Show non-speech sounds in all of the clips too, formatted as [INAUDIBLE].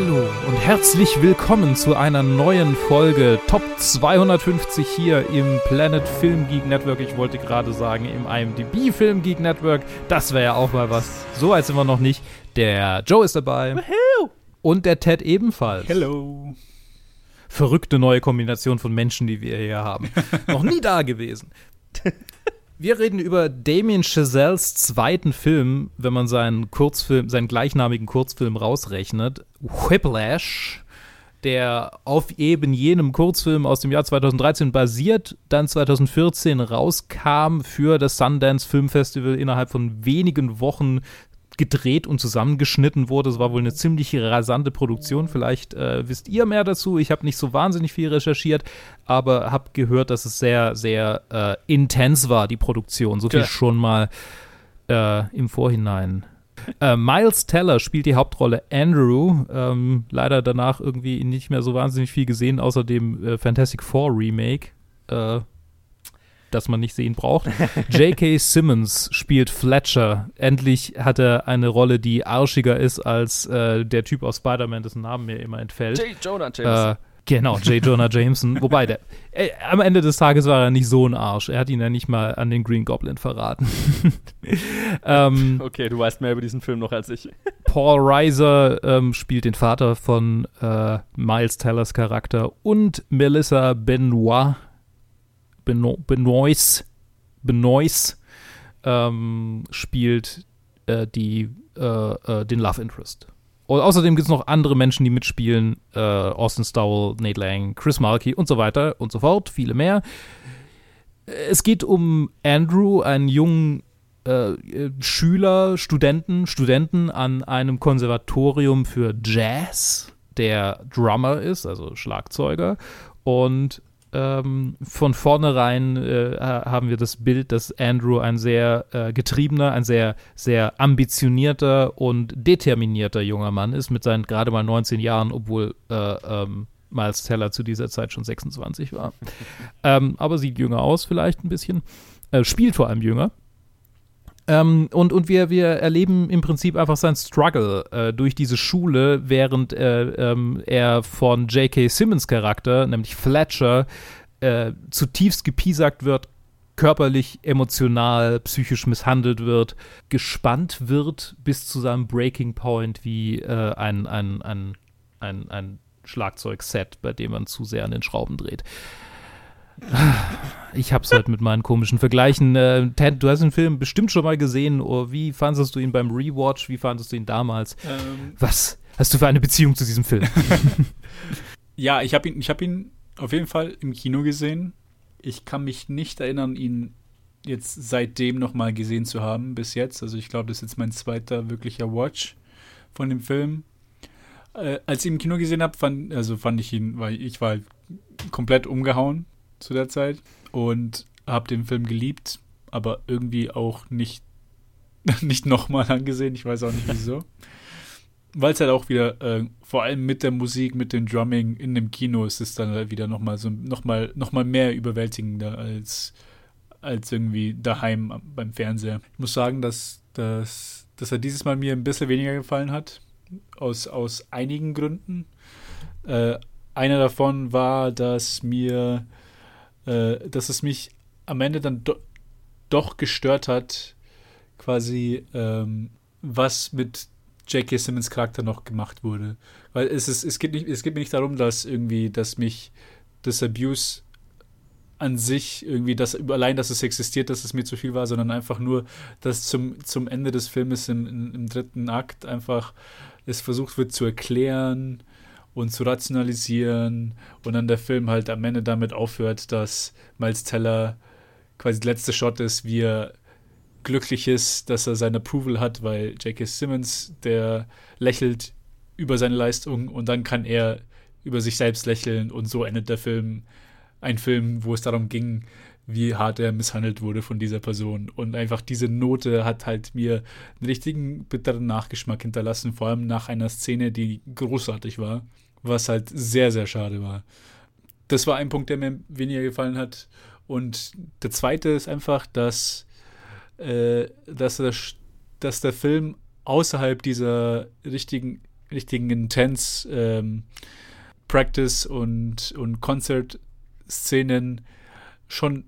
Hallo und herzlich willkommen zu einer neuen Folge Top 250 hier im Planet Film Geek Network. Ich wollte gerade sagen im IMDb Film Geek Network. Das wäre ja auch mal was. So weit sind wir noch nicht. Der Joe ist dabei. Woohoo. Und der Ted ebenfalls. Hello. Verrückte neue Kombination von Menschen, die wir hier haben. [LAUGHS] noch nie da gewesen. Wir reden über Damien Chazelles zweiten Film, wenn man seinen Kurzfilm, seinen gleichnamigen Kurzfilm rausrechnet, Whiplash, der auf eben jenem Kurzfilm aus dem Jahr 2013 basiert, dann 2014 rauskam für das Sundance Film Festival innerhalb von wenigen Wochen gedreht und zusammengeschnitten wurde. Es war wohl eine ziemlich rasante Produktion. Vielleicht äh, wisst ihr mehr dazu. Ich habe nicht so wahnsinnig viel recherchiert, aber habe gehört, dass es sehr, sehr äh, intens war, die Produktion. So viel Ja. schon mal äh, im Vorhinein. Äh, Miles Teller spielt die Hauptrolle Andrew. Ähm, leider danach irgendwie nicht mehr so wahnsinnig viel gesehen, außer dem äh, Fantastic Four Remake. Äh, das man nicht sehen braucht. [LAUGHS] J.K. Simmons spielt Fletcher. Endlich hat er eine Rolle, die arschiger ist als äh, der Typ aus Spider-Man, dessen Namen mir immer entfällt. J. Jonah Jameson. Äh, genau, J. Jonah Jameson. [LAUGHS] Wobei, der, äh, am Ende des Tages war er nicht so ein Arsch. Er hat ihn ja nicht mal an den Green Goblin verraten. [LAUGHS] ähm, okay, du weißt mehr über diesen Film noch als ich. Paul Reiser ähm, spielt den Vater von äh, Miles Tellers Charakter und Melissa Benoit, Beno, Benoist ähm, spielt äh, die, äh, äh, den Love Interest. Und außerdem gibt es noch andere Menschen, die mitspielen. Äh, Austin Stowell, Nate Lang, Chris Markey und so weiter und so fort. Viele mehr. Es geht um Andrew, einen jungen äh, Schüler, Studenten, Studenten an einem Konservatorium für Jazz, der Drummer ist, also Schlagzeuger. Und ähm, von vornherein äh, ha- haben wir das Bild, dass Andrew ein sehr äh, getriebener, ein sehr, sehr ambitionierter und determinierter junger Mann ist, mit seinen gerade mal 19 Jahren, obwohl äh, ähm, Miles Teller zu dieser Zeit schon 26 war. [LAUGHS] ähm, aber sieht jünger aus, vielleicht ein bisschen. Äh, spielt vor allem jünger. Ähm, und und wir, wir erleben im Prinzip einfach sein Struggle äh, durch diese Schule, während äh, ähm, er von J.K. Simmons Charakter, nämlich Fletcher, äh, zutiefst gepiesackt wird, körperlich, emotional, psychisch misshandelt wird, gespannt wird bis zu seinem Breaking Point wie äh, ein, ein, ein, ein, ein Schlagzeugset, bei dem man zu sehr an den Schrauben dreht. Ich hab's heute mit meinen komischen Vergleichen. Äh, Ted, du hast den Film bestimmt schon mal gesehen. Oh, wie fandest du ihn beim Rewatch? Wie fandest du ihn damals? Ähm, Was hast du für eine Beziehung zu diesem Film? [LAUGHS] ja, ich habe ihn, ich hab ihn auf jeden Fall im Kino gesehen. Ich kann mich nicht erinnern, ihn jetzt seitdem nochmal gesehen zu haben bis jetzt. Also ich glaube, das ist jetzt mein zweiter wirklicher Watch von dem Film. Äh, als ich ihn im Kino gesehen habe, fand, also fand ich ihn, weil ich war komplett umgehauen zu der Zeit und habe den Film geliebt, aber irgendwie auch nicht, [LAUGHS] nicht nochmal angesehen. Ich weiß auch nicht wieso. [LAUGHS] Weil es halt auch wieder, äh, vor allem mit der Musik, mit dem Drumming in dem Kino ist es dann halt wieder nochmal so nochmal noch mal mehr überwältigender als, als irgendwie daheim beim Fernseher. Ich muss sagen, dass, dass, dass er dieses Mal mir ein bisschen weniger gefallen hat. Aus, aus einigen Gründen. Äh, einer davon war, dass mir, äh, dass es mich am Ende dann do doch gestört hat, quasi, ähm, was mit J.K. Simmons Charakter noch gemacht wurde. Weil es ist, es geht nicht, es geht mir nicht darum, dass irgendwie, dass mich das Abuse an sich irgendwie, dass allein, dass es existiert, dass es mir zu viel war, sondern einfach nur, dass zum, zum Ende des Filmes im, im, im dritten Akt einfach es versucht wird zu erklären und zu rationalisieren und dann der Film halt am Ende damit aufhört, dass Miles Teller quasi der letzte Shot ist, wie er glücklich ist, dass er sein Approval hat, weil J.K. Simmons, der lächelt über seine Leistung und dann kann er über sich selbst lächeln und so endet der Film. Ein Film, wo es darum ging, wie hart er misshandelt wurde von dieser Person. Und einfach diese Note hat halt mir einen richtigen bitteren Nachgeschmack hinterlassen, vor allem nach einer Szene, die großartig war, was halt sehr, sehr schade war. Das war ein Punkt, der mir weniger gefallen hat. Und der zweite ist einfach, dass, äh, dass, der, dass der Film außerhalb dieser richtigen richtigen Intense ähm, Practice und, und Concert-Szenen schon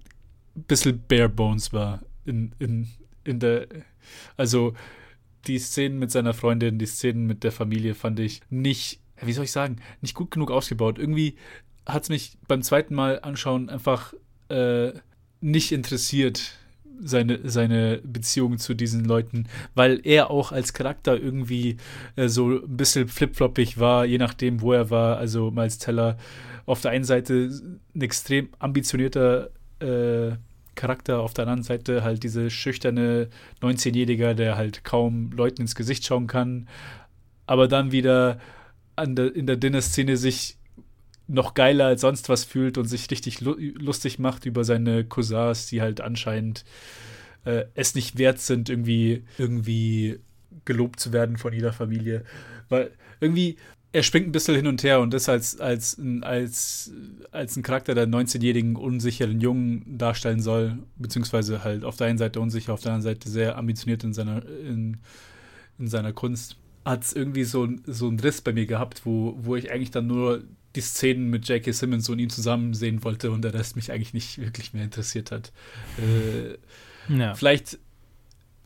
ein bisschen bare bones war in, in, in der, also die Szenen mit seiner Freundin, die Szenen mit der Familie fand ich nicht, wie soll ich sagen, nicht gut genug ausgebaut. Irgendwie hat es mich beim zweiten Mal anschauen einfach äh, nicht interessiert, seine, seine Beziehung zu diesen Leuten, weil er auch als Charakter irgendwie äh, so ein bisschen flipfloppig war, je nachdem, wo er war. Also Miles Teller auf der einen Seite ein extrem ambitionierter äh, Charakter, auf der anderen Seite halt diese schüchterne 19-Jähriger, der halt kaum Leuten ins Gesicht schauen kann, aber dann wieder der, in der Dinner-Szene sich noch geiler als sonst was fühlt und sich richtig lu lustig macht über seine Cousins, die halt anscheinend äh, es nicht wert sind, irgendwie, irgendwie gelobt zu werden von jeder Familie. Weil irgendwie, er springt ein bisschen hin und her und das als, als, als, als ein Charakter der 19-jährigen unsicheren Jungen darstellen soll, beziehungsweise halt auf der einen Seite unsicher, auf der anderen Seite sehr ambitioniert in seiner, in, in seiner Kunst, hat es irgendwie so, so einen Riss bei mir gehabt, wo, wo ich eigentlich dann nur die Szenen mit J.K. Simmons und ihm zusammen sehen wollte und der Rest mich eigentlich nicht wirklich mehr interessiert hat. Äh, ja. Vielleicht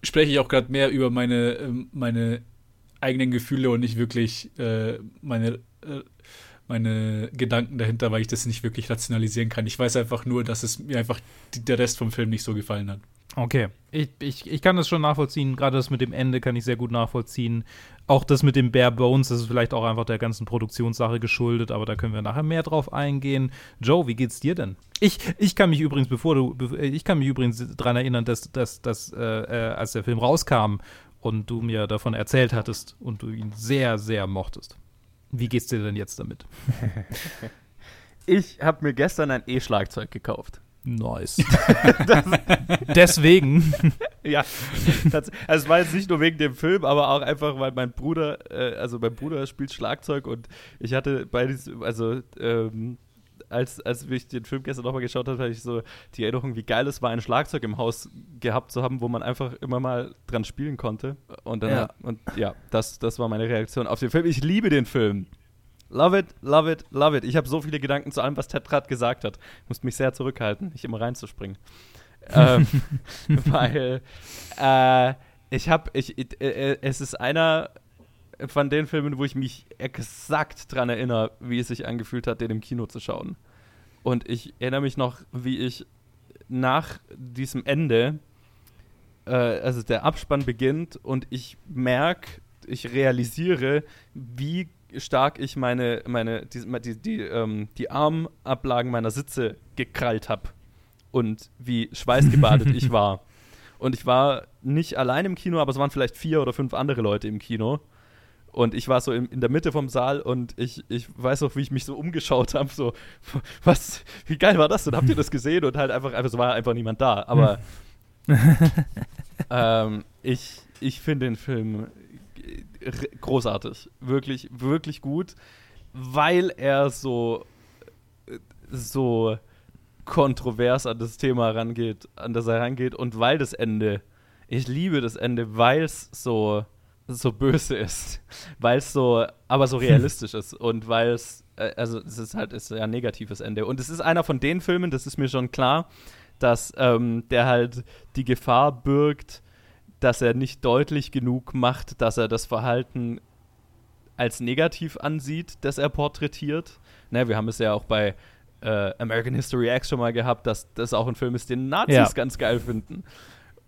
spreche ich auch gerade mehr über meine, ähm, meine eigenen Gefühle und nicht wirklich äh, meine, äh, meine Gedanken dahinter, weil ich das nicht wirklich rationalisieren kann. Ich weiß einfach nur, dass es mir einfach die, der Rest vom Film nicht so gefallen hat. Okay, ich, ich, ich kann das schon nachvollziehen. Gerade das mit dem Ende kann ich sehr gut nachvollziehen. Auch das mit dem Bare Bones, das ist vielleicht auch einfach der ganzen Produktionssache geschuldet, aber da können wir nachher mehr drauf eingehen. Joe, wie geht's dir denn? Ich, ich kann mich übrigens, bevor du, ich kann mich übrigens daran erinnern, dass, dass, dass äh, äh, als der Film rauskam und du mir davon erzählt hattest und du ihn sehr, sehr mochtest. Wie geht's dir denn jetzt damit? [LAUGHS] ich habe mir gestern ein E-Schlagzeug gekauft. Nice. [LAUGHS] Deswegen. ja, also es war jetzt nicht nur wegen dem Film, aber auch einfach, weil mein Bruder, äh, also mein Bruder spielt Schlagzeug und ich hatte bei diesem, also ähm, als, als ich den Film gestern nochmal geschaut habe, hatte ich so die Erinnerung, wie geil es war, ein Schlagzeug im Haus gehabt zu haben, wo man einfach immer mal dran spielen konnte. Und dann, ja. und ja, das, das war meine Reaktion auf den Film. Ich liebe den Film. Love it, love it, love it. Ich habe so viele Gedanken zu allem, was Ted gerade gesagt hat. Ich musste mich sehr zurückhalten, nicht immer reinzuspringen. [LAUGHS] ähm, weil äh, ich habe, ich, äh, äh, es ist einer von den Filmen, wo ich mich exakt dran erinnere, wie es sich angefühlt hat, den im Kino zu schauen. Und ich erinnere mich noch, wie ich nach diesem Ende, äh, also der Abspann beginnt und ich merke, ich realisiere, wie stark ich meine, meine, die, die, die, ähm, die Armablagen meiner Sitze gekrallt habe und wie schweißgebadet ich [LAUGHS] war. Und ich war nicht allein im Kino, aber es waren vielleicht vier oder fünf andere Leute im Kino. Und ich war so in, in der Mitte vom Saal und ich, ich weiß auch, wie ich mich so umgeschaut habe, so, [LAUGHS] was, wie geil war das denn? Habt ihr das gesehen? Und halt einfach, einfach so war einfach niemand da. Aber [LAUGHS] ähm, ich, ich finde den Film großartig. Wirklich, wirklich gut, weil er so, so kontrovers an das Thema rangeht, an das er rangeht und weil das Ende, ich liebe das Ende, weil es so, so böse ist, [LAUGHS] weil es so, aber so realistisch [LAUGHS] ist und weil es, äh, also es ist halt, ist ja ein negatives Ende und es ist einer von den Filmen, das ist mir schon klar, dass ähm, der halt die Gefahr birgt, dass er nicht deutlich genug macht, dass er das Verhalten als negativ ansieht, das er porträtiert. Ne, wir haben es ja auch bei äh, American History X schon mal gehabt, dass das auch ein Film ist, den Nazis ja. ganz geil finden.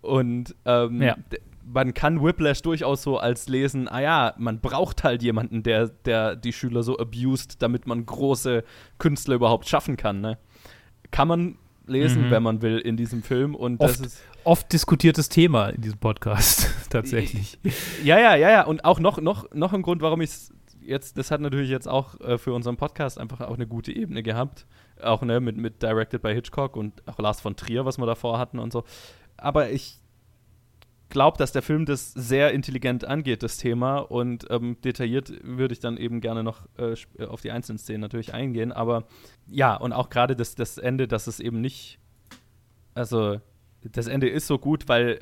Und ähm, ja. man kann Whiplash durchaus so als lesen, ah ja, man braucht halt jemanden, der, der die Schüler so abused, damit man große Künstler überhaupt schaffen kann. Ne? Kann man lesen, mhm. wenn man will, in diesem Film. Und oft, das ist oft diskutiertes Thema in diesem Podcast, [LAUGHS] [LAUGHS] tatsächlich. Ja, ja, ja, ja. Und auch noch, noch, noch ein Grund, warum ich es jetzt, das hat natürlich jetzt auch äh, für unseren Podcast einfach auch eine gute Ebene gehabt. Auch ne, mit, mit Directed by Hitchcock und auch Lars von Trier, was wir davor hatten und so. Aber ich glaube, dass der Film das sehr intelligent angeht, das Thema. Und ähm, detailliert würde ich dann eben gerne noch äh, auf die einzelnen Szenen natürlich eingehen. Aber ja, und auch gerade das, das Ende, dass es eben nicht, also das Ende ist so gut, weil,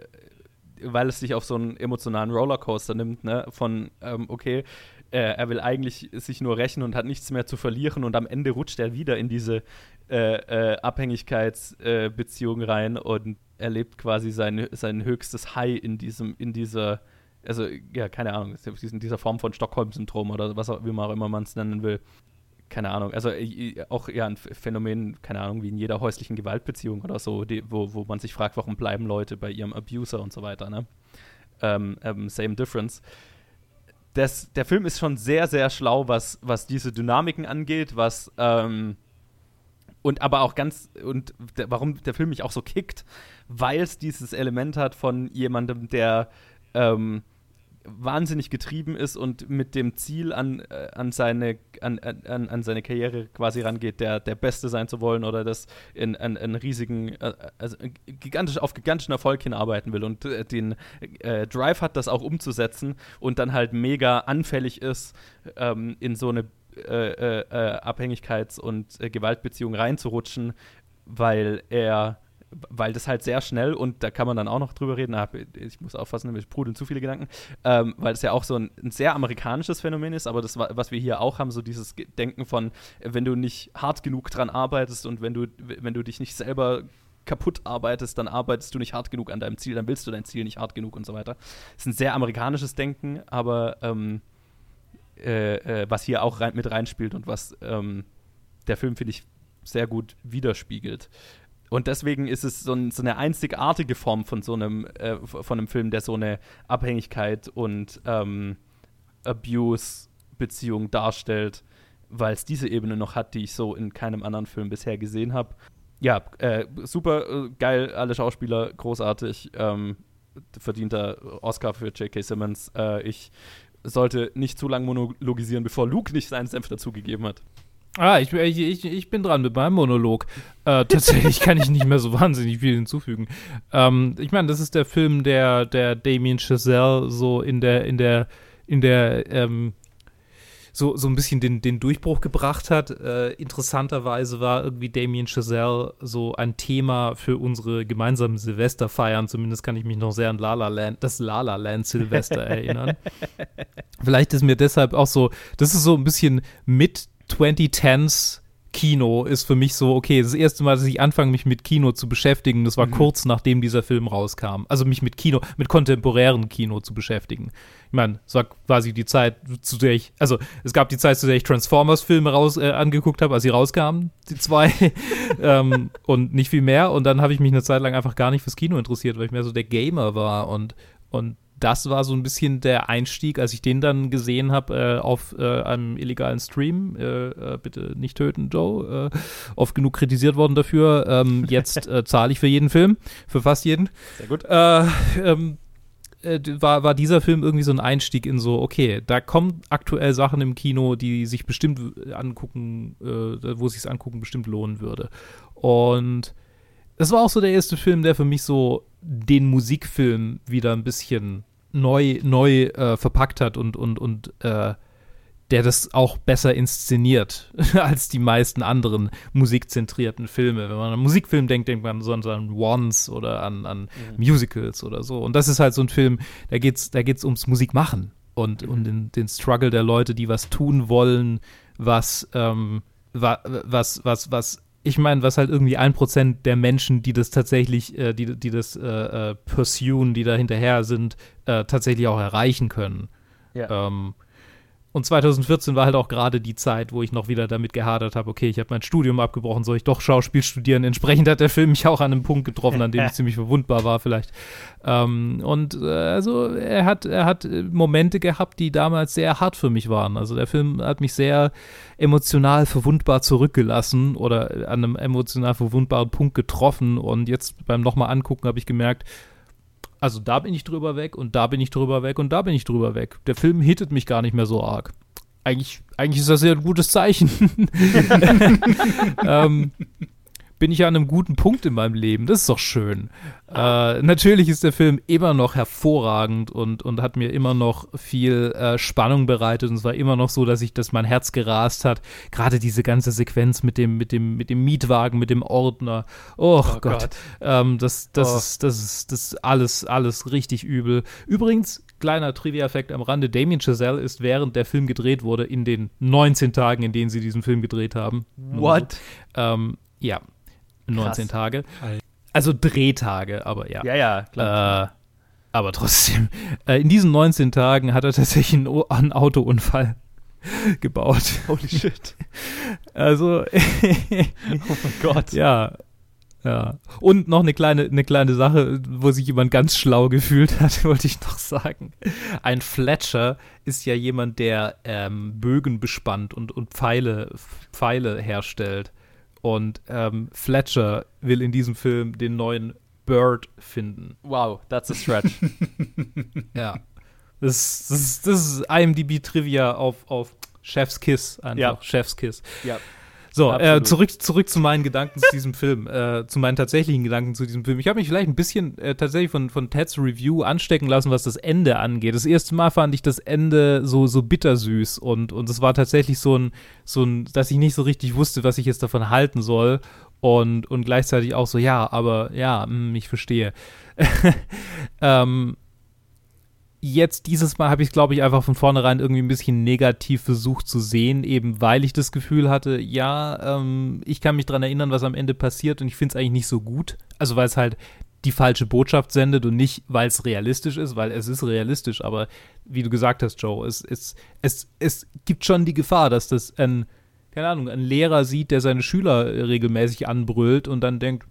weil es sich auf so einen emotionalen Rollercoaster nimmt, ne? Von, ähm, okay, äh, er will eigentlich sich nur rächen und hat nichts mehr zu verlieren und am Ende rutscht er wieder in diese äh, äh, Abhängigkeitsbeziehung rein und erlebt quasi sein, sein höchstes High in diesem, in dieser, also ja, keine Ahnung, in dieser Form von Stockholm-Syndrom oder was auch, wie man auch immer man es nennen will. Keine Ahnung, also auch ja ein Phänomen, keine Ahnung, wie in jeder häuslichen Gewaltbeziehung oder so, die, wo, wo man sich fragt, warum bleiben Leute bei ihrem Abuser und so weiter, ne? Ähm, ähm, same difference das, der Film ist schon sehr, sehr schlau, was, was diese Dynamiken angeht, was ähm, und aber auch ganz und der, warum der Film mich auch so kickt, weil es dieses Element hat von jemandem, der ähm, wahnsinnig getrieben ist und mit dem Ziel an, äh, an, seine, an, an, an seine Karriere quasi rangeht, der, der Beste sein zu wollen oder das in einen riesigen, äh, also gigantisch, auf gigantischen Erfolg hinarbeiten will. Und äh, den äh, Drive hat, das auch umzusetzen und dann halt mega anfällig ist, ähm, in so eine äh, äh, Abhängigkeits- und Gewaltbeziehung reinzurutschen, weil er weil das halt sehr schnell und da kann man dann auch noch drüber reden, ich muss aufpassen, mir sprudeln zu viele Gedanken, ähm, weil es ja auch so ein, ein, sehr amerikanisches Phänomen ist, aber das, was wir hier auch haben, so dieses Denken von, wenn du nicht hart genug dran arbeitest und wenn du, wenn du dich nicht selber kaputt arbeitest, dann arbeitest du nicht hart genug an deinem Ziel, dann willst du dein Ziel nicht hart genug und so weiter. Das ist ein sehr amerikanisches Denken, aber ähm, äh, äh, was hier auch rein, mit reinspielt und was ähm, der Film, finde ich, sehr gut widerspiegelt. Und deswegen ist es so, ein, so, eine einzigartige Form von so einem, äh, von einem Film, der so eine Abhängigkeit und ähm, Abuse-Beziehung darstellt, weil es diese Ebene noch hat, die ich so in keinem anderen Film bisher gesehen habe. Ja, äh, super äh, geil, alle Schauspieler großartig. Ähm, verdienter Oscar für J.K. Simmons. Äh, ich sollte nicht zu lange monologisieren, bevor Luke nicht seinen Senf dazugegeben hat. Ah, ich, ich, ich bin dran mit meinem Monolog. Äh, tatsächlich kann ich nicht mehr so [LAUGHS] wahnsinnig viel hinzufügen. Ähm, ich meine, das ist der Film, der, der Damien Chazelle so in der, in der, in der, ähm, so, so ein bisschen den, den Durchbruch gebracht hat. Äh, interessanterweise war irgendwie Damien Chazelle so ein Thema für unsere gemeinsamen Silvesterfeiern. Zumindest kann ich mich noch sehr an La La Land, das La La Land Silvester [LAUGHS] erinnern. Vielleicht ist mir deshalb auch so, das ist so ein bisschen mit 2010s Kino ist für mich so, okay, das erste Mal, dass ich anfange, mich mit Kino zu beschäftigen, das war mhm. kurz nachdem dieser Film rauskam. Also mich mit Kino, mit kontemporären Kino zu beschäftigen. Ich meine, es war quasi die Zeit, zu der ich, also es gab die Zeit, zu der ich Transformers-Filme raus äh, angeguckt habe, als sie rauskamen, die zwei. [LAUGHS] ähm, und nicht viel mehr. Und dann habe ich mich eine Zeit lang einfach gar nicht fürs Kino interessiert, weil ich mehr so der Gamer war und, und das war so ein bisschen der Einstieg, als ich den dann gesehen habe äh, auf äh, einem illegalen Stream. Äh, äh bitte nicht töten, Joe. Äh, oft genug kritisiert worden dafür. Ähm, jetzt äh, [LAUGHS] zahle ich für jeden Film, für fast jeden. Sehr gut. Ähm, war, war dieser Film irgendwie so ein Einstieg in so, okay, da kommen aktuell Sachen im Kino, die sich bestimmt angucken, wo es sich angucken bestimmt lohnen würde. Und es war auch so der erste Film, der für mich so den Musikfilm wieder ein bisschen neu, neu äh, verpackt hat und, und, und äh, der das auch besser inszeniert [LAUGHS] als die meisten anderen musikzentrierten Filme. Wenn man an Musikfilm denkt, denkt man so an Ones oder an, an mhm. Musicals oder so. Und das ist halt so ein Film, da geht's, da geht's ums Musikmachen und mhm. um den, den Struggle der Leute, die was tun wollen, was, ähm, was, was, was ich meine, was halt irgendwie ein Prozent der Menschen, die das tatsächlich, äh, die, die das äh, äh, pursuen, die da hinterher sind, äh, tatsächlich auch erreichen können. Ja. Ähm, und 2014 war halt auch gerade die Zeit, wo ich noch wieder damit gehadert habe, okay, ich habe mein Studium abgebrochen, soll ich doch Schauspiel studieren? Entsprechend hat der Film mich auch an einem Punkt getroffen, an dem ich [LAUGHS] ziemlich verwundbar war vielleicht. Ähm, und äh, also er hat, er hat Momente gehabt, die damals sehr hart für mich waren. Also der Film hat mich sehr emotional verwundbar zurückgelassen oder an einem emotional verwundbaren Punkt getroffen. Und jetzt beim nochmal angucken habe ich gemerkt, also da bin ich drüber weg und da bin ich drüber weg und da bin ich drüber weg. Der Film hittet mich gar nicht mehr so arg. Eigentlich, eigentlich ist das ja ein gutes Zeichen. [LAUGHS] ähm, bin ich an einem guten Punkt in meinem Leben. Das ist doch schön. Äh, natürlich ist der Film immer noch hervorragend und, und hat mir immer noch viel äh, Spannung bereitet. Und es war immer noch so, dass ich, dass mein Herz gerast hat. Gerade diese ganze Sequenz mit dem, mit dem, mit dem Mietwagen, mit dem Ordner. Oh, oh Gott. Gott. Ähm, das, das, oh. ist, das, ist, das ist alles, alles richtig übel. Übrigens, kleiner Trivia-Effekt am Rande, Damien Chazelle ist, während der Film gedreht wurde, in den 19 Tagen, in denen sie diesen Film gedreht haben. What? Ähm, ja, 19 Krass. Tage. Also Drehtage, aber ja. Ja, ja, klar. Äh, aber trotzdem, äh, in diesen 19 Tagen hat er tatsächlich einen, O- einen Autounfall [LAUGHS] gebaut. Holy shit. [LAUGHS] Also, [LAUGHS] Oh mein Gott. ja. Ja. Und noch eine kleine, eine kleine Sache, wo sich jemand ganz schlau gefühlt hat, wollte ich noch sagen. Ein Fletcher ist ja jemand, der ähm, Bögen bespannt und, und Pfeile, Pfeile herstellt. Und ähm, Fletcher will in diesem Film den neuen Bird finden. Wow, that's a stretch. [LAUGHS] Ja. Das, das, das ist IMDb-Trivia auf, auf Chef's Kiss. Einfach Ja. Chef's Kiss. ja. So, äh, zurück, zurück zu meinen Gedanken zu diesem Film, äh, zu meinen tatsächlichen Gedanken zu diesem Film. Ich habe mich vielleicht ein bisschen äh, tatsächlich von, von Teds Review anstecken lassen, was das Ende angeht. Das erste Mal fand ich das Ende so, so bittersüß und, und es war tatsächlich so ein, so ein, dass ich nicht so richtig wusste, was ich jetzt davon halten soll. Und, und gleichzeitig auch so, ja, aber ja, mh, ich verstehe. [LAUGHS] ähm, jetzt dieses Mal habe ich, glaube ich, einfach von vornherein irgendwie ein bisschen negativ versucht zu sehen, eben weil ich das Gefühl hatte, ja, ähm, ich kann mich dran erinnern, was am Ende passiert und ich finde es eigentlich nicht so gut. Also weil es halt die falsche Botschaft sendet und nicht, weil es realistisch ist, weil es ist realistisch, aber wie du gesagt hast, Joe, es, es, es, es gibt schon die Gefahr, dass das ein, keine Ahnung, ein Lehrer sieht, der seine Schüler regelmäßig anbrüllt und dann denkt,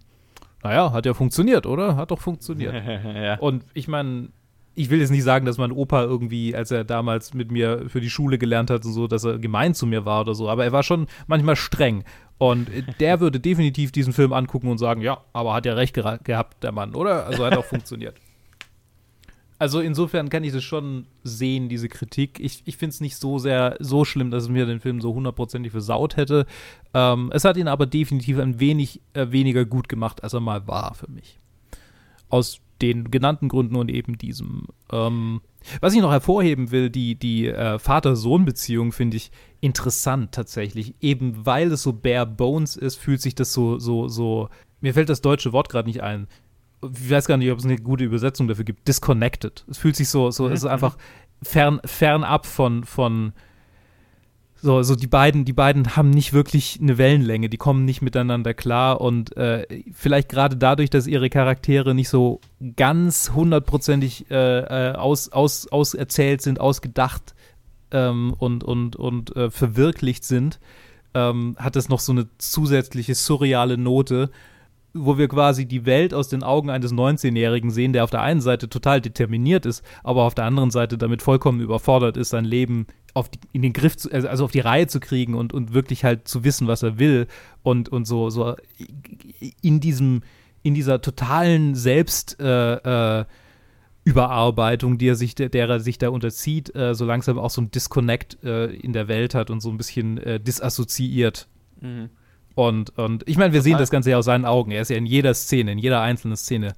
naja, hat ja funktioniert, oder? Hat doch funktioniert. [LAUGHS] ja. Und ich meine, ich will jetzt nicht sagen, dass mein Opa irgendwie, als er damals mit mir für die Schule gelernt hat und so, dass er gemein zu mir war oder so, aber er war schon manchmal streng. Und der [LAUGHS] würde definitiv diesen Film angucken und sagen, ja, aber hat ja recht gehabt, der Mann, oder? Also hat auch funktioniert. [LAUGHS] Also insofern kann ich das schon sehen, diese Kritik. Ich, ich finde es nicht so sehr, so schlimm, dass es mir den Film so hundertprozentig versaut hätte. Ähm, es hat ihn aber definitiv ein wenig äh, weniger gut gemacht, als er mal war für mich. Aus den genannten Gründen und eben diesem. Ähm, was ich noch hervorheben will, die, die äh, Vater-Sohn-Beziehung finde ich interessant tatsächlich. Eben weil es so bare bones ist, fühlt sich das so, so, so. Mir fällt das deutsche Wort gerade nicht ein. Ich weiß gar nicht, ob es eine gute Übersetzung dafür gibt. Disconnected. Es fühlt sich so, so, es ist einfach fern, fernab von, von, so, so die beiden, die beiden haben nicht wirklich eine Wellenlänge, die kommen nicht miteinander klar und äh, vielleicht gerade dadurch, dass ihre Charaktere nicht so ganz hundertprozentig äh, äh, aus, aus, auserzählt sind, ausgedacht ähm, und, und, und äh, verwirklicht sind, ähm, hat es noch so eine zusätzliche surreale Note, wo wir quasi die Welt aus den Augen eines 19-Jährigen sehen, der auf der einen Seite total determiniert ist, aber auf der anderen Seite damit vollkommen überfordert ist, sein Leben auf die, in den Griff zu, also auf die Reihe zu kriegen und, und wirklich halt zu wissen, was er will und, und so, so in diesem, in dieser totalen Selbst äh, äh, Überarbeitung, die er sich, der, der er sich da unterzieht, äh, so langsam auch so ein Disconnect äh, in der Welt hat und so ein bisschen äh, disassoziiert. Mhm. Und, und ich meine, wir sehen das Ganze ja aus seinen Augen. Er ist ja in jeder Szene, in jeder einzelnen Szene.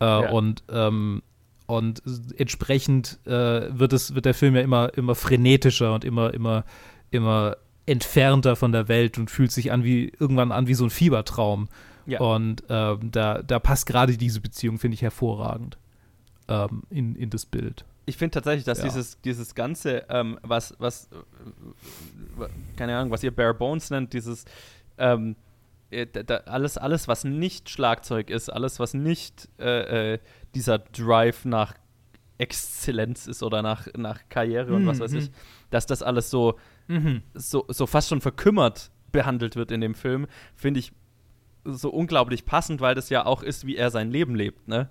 Äh, Ja. Und, ähm, und entsprechend äh, wird, es, wird der Film ja immer, immer frenetischer und immer, immer, immer entfernter von der Welt und fühlt sich an wie irgendwann an wie so ein Fiebertraum. Ja. Und ähm, da, da passt gerade diese Beziehung, finde ich, hervorragend ähm, in, in das Bild. Ich finde tatsächlich, dass Ja. dieses, dieses Ganze, ähm, was, was, äh, keine Ahnung, was ihr Bare Bones nennt, dieses, ähm, äh, da, alles, alles, was nicht Schlagzeug ist, alles, was nicht äh, äh, dieser Drive nach Exzellenz ist oder nach, nach Karriere und was weiß Mhm. ich, dass das alles so, so, so fast schon verkümmert behandelt wird in dem Film, finde ich so unglaublich passend, weil das ja auch ist, wie er sein Leben lebt, ne?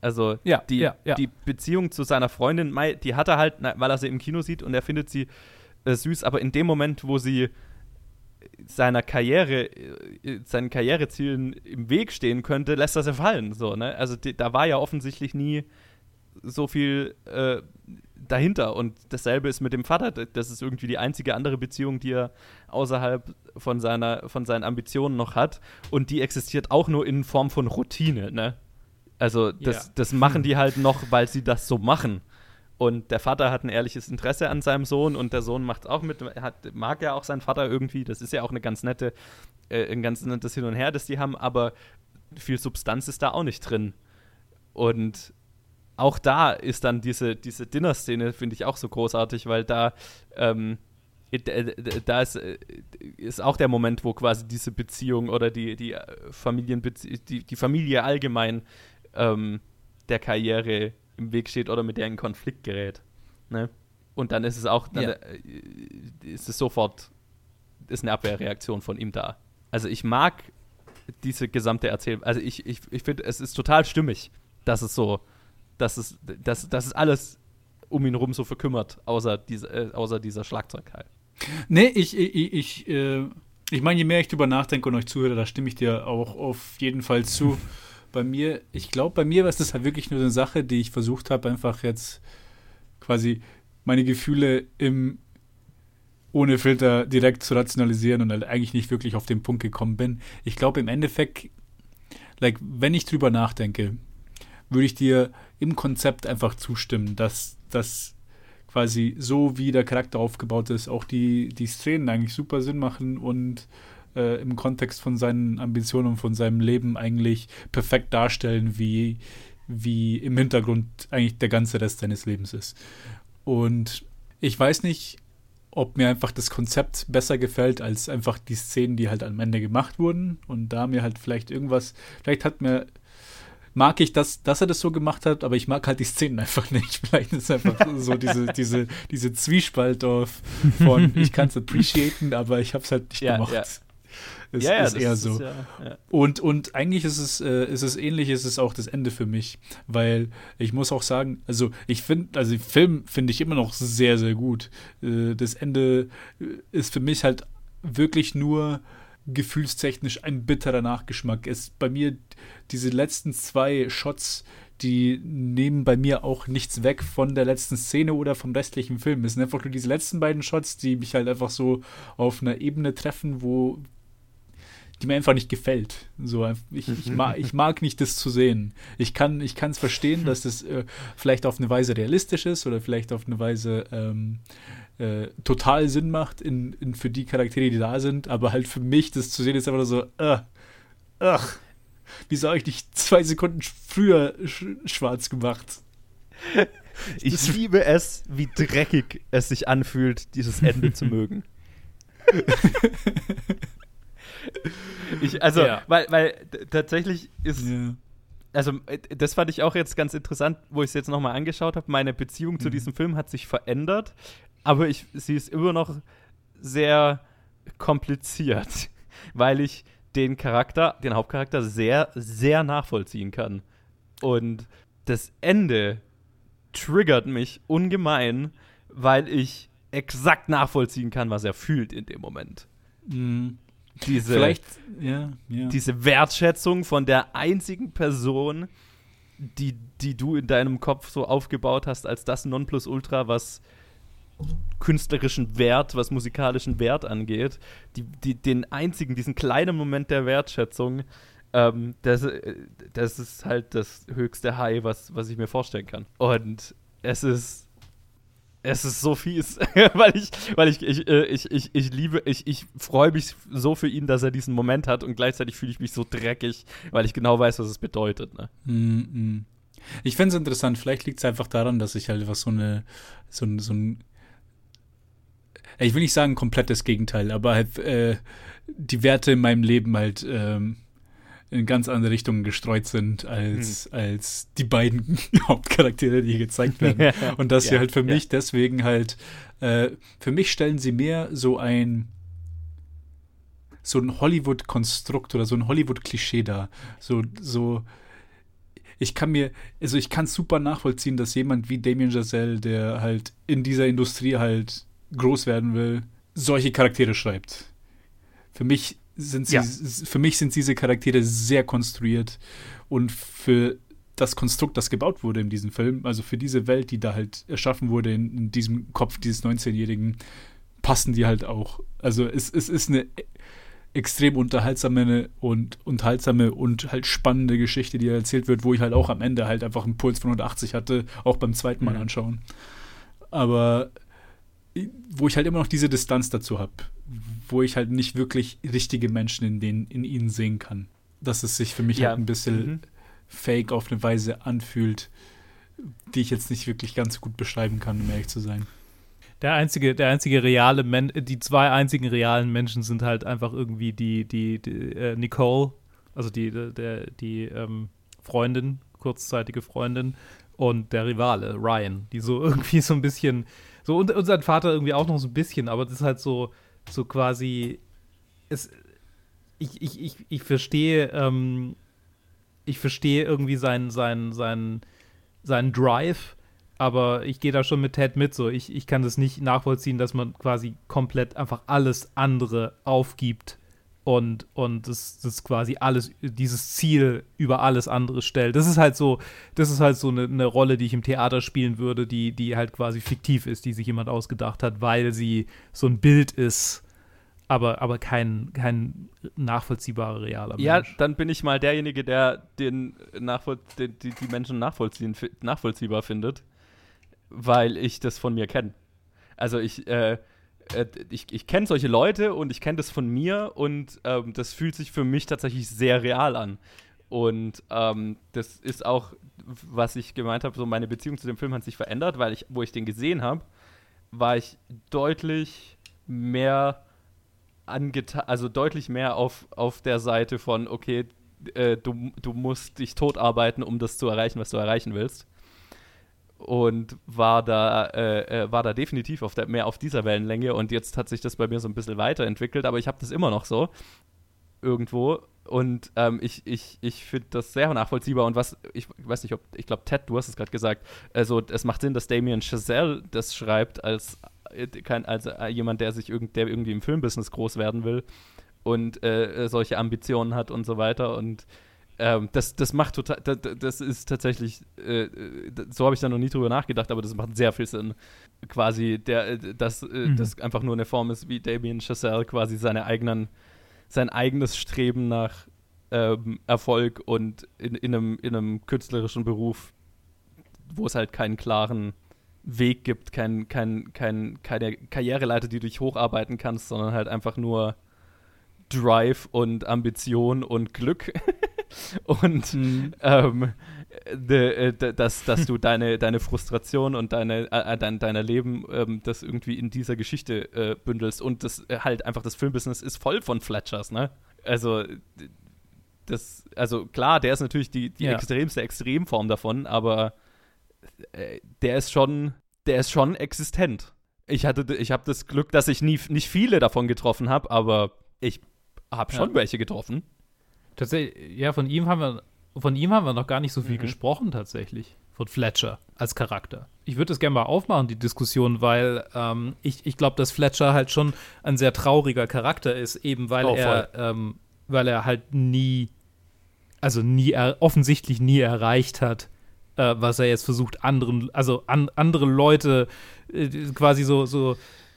Also Ja, die, ja, ja. die Beziehung zu seiner Freundin, die hat er halt, weil er sie im Kino sieht und er findet sie äh, süß, aber in dem Moment, wo sie seiner Karriere, äh, seinen Karrierezielen im Weg stehen könnte, lässt er sie fallen. So, ne? Also die, da war ja offensichtlich nie so viel äh, dahinter. Und dasselbe ist mit dem Vater. Das ist irgendwie die einzige andere Beziehung, die er außerhalb von, seiner, von seinen Ambitionen noch hat. Und die existiert auch nur in Form von Routine. Ne? Also das, Ja. das machen die halt noch, weil sie das so machen. Und der Vater hat ein ehrliches Interesse an seinem Sohn und der Sohn macht auch mit, hat, mag ja auch seinen Vater irgendwie. Das ist ja auch eine ganz nette, äh, ein ganz nettes Hin und Her, das die haben, aber viel Substanz ist da auch nicht drin. Und auch da ist dann diese, diese Dinner-Szene, finde ich auch so großartig, weil da, ähm, da ist, äh, ist auch der Moment, wo quasi diese Beziehung oder die, die Familienbezie die, die Familie allgemein ähm, der Karriere im Weg steht oder mit der in Konflikt gerät. Ne? Und dann ist es auch, dann ja. Äh, ist es sofort, ist eine Abwehrreaktion von ihm da. Also ich mag diese gesamte Erzählung, also ich, ich, ich finde, es ist total stimmig, dass es so, dass es, dass, dass es alles um ihn rum so verkümmert, außer, diese, äh, außer dieser Schlagzeugteil. Nee, ich, ich, ich, äh, ich meine, je mehr ich drüber nachdenke und euch zuhöre, da stimme ich dir auch auf jeden Fall zu. [LAUGHS] bei mir, ich glaube, bei mir war es das [LAUGHS] halt wirklich nur eine Sache, die ich versucht habe, einfach jetzt quasi meine Gefühle im ohne Filter direkt zu rationalisieren und halt eigentlich nicht wirklich auf den Punkt gekommen bin. Ich glaube im Endeffekt, like, wenn ich drüber nachdenke, würde ich dir im Konzept einfach zustimmen, dass das quasi so wie der Charakter aufgebaut ist, auch die, die Szenen eigentlich super Sinn machen und äh, im Kontext von seinen Ambitionen und von seinem Leben eigentlich perfekt darstellen, wie, wie im Hintergrund eigentlich der ganze Rest seines Lebens ist. Und ich weiß nicht, ob mir einfach das Konzept besser gefällt als einfach die Szenen, die halt am Ende gemacht wurden. Und da mir halt vielleicht irgendwas, vielleicht hat mir, mag ich das, dass er das so gemacht hat, aber ich mag halt die Szenen einfach [LAUGHS] nicht. Vielleicht ist es einfach so diese, [LAUGHS] diese, diese Zwiespalt auf von, ich kann es appreciaten, aber ich habe es halt nicht ja, gemacht. Ja. Ist, ja, eher so. Ist, ja, und, und eigentlich ist es, äh, ist es ähnlich, ist es auch das Ende für mich. Weil ich muss auch sagen, also ich finde, also den Film finde ich immer noch sehr, sehr gut. Äh, das Ende ist für mich halt wirklich nur gefühlstechnisch ein bitterer Nachgeschmack. Es bei mir diese letzten zwei Shots, die nehmen bei mir auch nichts weg von der letzten Szene oder vom restlichen Film. Es sind einfach nur diese letzten beiden Shots, die mich halt einfach so auf einer Ebene treffen, wo, die mir einfach nicht gefällt. So, ich, ich, mag, ich mag nicht das zu sehen. Ich kann es verstehen, [LAUGHS] dass das äh, vielleicht auf eine Weise realistisch ist oder vielleicht auf eine Weise ähm, äh, total Sinn macht in, in, für die Charaktere, die da sind, aber halt für mich das zu sehen ist einfach so, äh, ach, wieso habe ich nicht zwei Sekunden früher sch schwarz gemacht? Ich liebe es, wie dreckig es sich anfühlt, dieses Ende zu mögen. [LAUGHS] Ich, also, ja. weil, weil tatsächlich ist. Ja. Also, äh, das fand ich auch jetzt ganz interessant, wo ich es jetzt nochmal angeschaut habe. Meine Beziehung mhm. zu diesem Film hat sich verändert, aber ich, sie ist immer noch sehr kompliziert, [LAUGHS] weil ich den Charakter, den Hauptcharakter sehr, sehr nachvollziehen kann. Und das Ende triggert mich ungemein, weil ich exakt nachvollziehen kann, was er fühlt in dem Moment. Mhm diese, Vielleicht, ja, ja. diese Wertschätzung von der einzigen Person, die, die du in deinem Kopf so aufgebaut hast, als das Nonplusultra, was künstlerischen Wert, was musikalischen Wert angeht, die, die, den einzigen, diesen kleinen Moment der Wertschätzung, ähm, das, das ist halt das höchste High, was, was ich mir vorstellen kann. Und es ist es ist so fies, [LAUGHS] weil ich, weil ich, ich, äh, ich, ich, ich liebe, ich, ich freue mich so für ihn, dass er diesen Moment hat und gleichzeitig fühle ich mich so dreckig, weil ich genau weiß, was es bedeutet. Ne? Mm -mm. Ich finde es interessant, vielleicht liegt es einfach daran, dass ich halt einfach so eine, so, so ein, ich will nicht sagen komplettes Gegenteil, aber halt äh, die Werte in meinem Leben halt ähm, in ganz andere Richtungen gestreut sind als, hm. als die beiden [LAUGHS] Hauptcharaktere, die hier gezeigt werden. [LAUGHS] Und dass ja, sie halt für mich deswegen halt, äh, für mich stellen sie mehr so ein so ein Hollywood-Konstrukt oder so ein Hollywood-Klischee dar. So, so, ich kann mir, also ich kann super nachvollziehen, dass jemand wie Damien Giselle, der halt in dieser Industrie halt groß werden will, solche Charaktere schreibt. Für mich sind sie, ja. für mich sind diese Charaktere sehr konstruiert und für das Konstrukt, das gebaut wurde in diesem Film, also für diese Welt, die da halt erschaffen wurde in, in diesem Kopf dieses 19-Jährigen, passen die halt auch. Also es, es ist eine extrem unterhaltsame und unterhaltsame und halt spannende Geschichte, die erzählt wird, wo ich halt auch am Ende halt einfach einen Puls von 180 hatte, auch beim zweiten Mal mhm. anschauen. Aber wo ich halt immer noch diese Distanz dazu habe, wo ich halt nicht wirklich richtige Menschen in, denen, in ihnen sehen kann. Dass es sich für mich ja. halt ein bisschen mhm. fake auf eine Weise anfühlt, die ich jetzt nicht wirklich ganz gut beschreiben kann, um ehrlich zu sein. Der einzige, der einzige reale Men die zwei einzigen realen Menschen sind halt einfach irgendwie die, die, die äh, Nicole, also die, der, die ähm, Freundin, kurzzeitige Freundin, und der Rivale, Ryan, die so [LAUGHS] irgendwie so ein bisschen, so und, und sein Vater irgendwie auch noch so ein bisschen, aber das ist halt so, so quasi, es, ich, ich, ich, ich verstehe, ähm, ich verstehe irgendwie seinen, seinen, seinen, seinen Drive, aber ich gehe da schon mit Ted mit. So, ich, ich kann das nicht nachvollziehen, dass man quasi komplett einfach alles andere aufgibt und, und das, das quasi alles, dieses Ziel über alles andere stellt. Das ist halt so, das ist halt so eine, eine Rolle, die ich im Theater spielen würde, die, die halt quasi fiktiv ist, die sich jemand ausgedacht hat, weil sie so ein Bild ist aber, aber kein, kein nachvollziehbarer realer Mensch. Ja, dann bin ich mal derjenige, der den Nachvoll den, die, die Menschen nachvollziehen, nachvollziehbar findet, weil ich das von mir kenne. Also ich, äh, äh, ich, ich kenne solche Leute und ich kenne das von mir und ähm, das fühlt sich für mich tatsächlich sehr real an. Und ähm, das ist auch, was ich gemeint habe, so meine Beziehung zu dem Film hat sich verändert, weil ich, wo ich den gesehen habe, war ich deutlich mehr angetan, also deutlich mehr auf, auf der Seite von, okay, äh, du, du musst dich totarbeiten, um das zu erreichen, was du erreichen willst. Und war da, äh, äh, war da definitiv auf der, mehr auf dieser Wellenlänge und jetzt hat sich das bei mir so ein bisschen weiterentwickelt, aber ich habe das immer noch so irgendwo und ähm, ich, ich, ich finde das sehr nachvollziehbar. Und was, ich weiß nicht, ob, ich glaube, Ted, du hast es gerade gesagt, also es macht Sinn, dass Damien Chazelle das schreibt als äh, also äh, jemand, der sich irgend, der irgendwie im Filmbusiness groß werden will und äh, solche Ambitionen hat und so weiter. Und ähm, das, das macht total, das, das ist tatsächlich, äh, so habe ich da noch nie drüber nachgedacht, aber das macht sehr viel Sinn. Quasi, der, dass mhm. das einfach nur eine Form ist, wie Damien Chazelle quasi seine eigenen, sein eigenes Streben nach ähm, Erfolg und in, in, einem, in einem künstlerischen Beruf, wo es halt keinen klaren Weg gibt, kein, kein, kein, keine Karriereleiter, die du dich hocharbeiten kannst, sondern halt einfach nur Drive und Ambition und Glück. [LAUGHS] und mhm. ähm, de, de, dass, dass du deine, deine Frustration und deine, äh, äh dein, dein Leben ähm, das irgendwie in dieser Geschichte äh, bündelst. Und das äh, halt einfach das Filmbusiness ist voll von Fletchers, ne? Also das, also klar, der ist natürlich die, die ja. extremste Extremform davon, aber äh, der ist schon, der ist schon existent. Ich hatte, ich habe das Glück, dass ich nie, nicht viele davon getroffen habe, aber ich habe schon ja. welche getroffen. Tatsächlich, ja, von ihm haben wir, von ihm haben wir noch gar nicht so viel mhm. gesprochen tatsächlich. Von Fletcher als Charakter. Ich würde das gerne mal aufmachen, die Diskussion, weil ähm, ich, ich glaube, dass Fletcher halt schon ein sehr trauriger Charakter ist, eben weil oh, er, ähm, weil er halt nie, also nie, offensichtlich nie erreicht hat, äh, was er jetzt versucht, anderen, also an, andere Leute äh, quasi so, so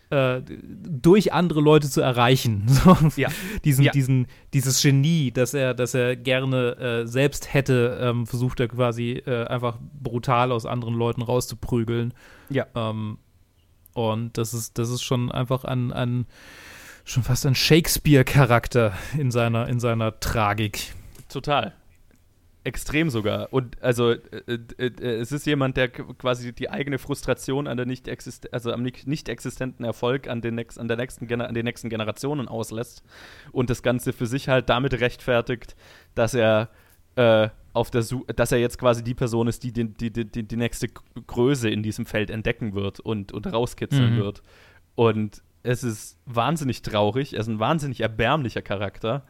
äh, durch andere Leute zu erreichen. [LAUGHS] So, ja. diesen, ja. diesen, dieses Genie, das er, das er gerne äh, selbst hätte, ähm, versucht er quasi äh, einfach brutal aus anderen Leuten rauszuprügeln. Ja. Ähm, und das ist, das ist schon einfach ein, ein schon fast ein Shakespeare-Charakter in seiner, in seiner Tragik. Total extrem sogar. Und also äh, äh, äh, es ist jemand, der quasi die eigene Frustration an der nicht also am nicht existenten Erfolg an den, next an, der nächsten an den nächsten Generationen auslässt und das Ganze für sich halt damit rechtfertigt, dass er äh, auf der Su dass er jetzt quasi die Person ist, die die, die, die, die nächste Größe in diesem Feld entdecken wird und, und rauskitzeln mhm. wird. Und es ist wahnsinnig traurig, er ist ein wahnsinnig erbärmlicher Charakter.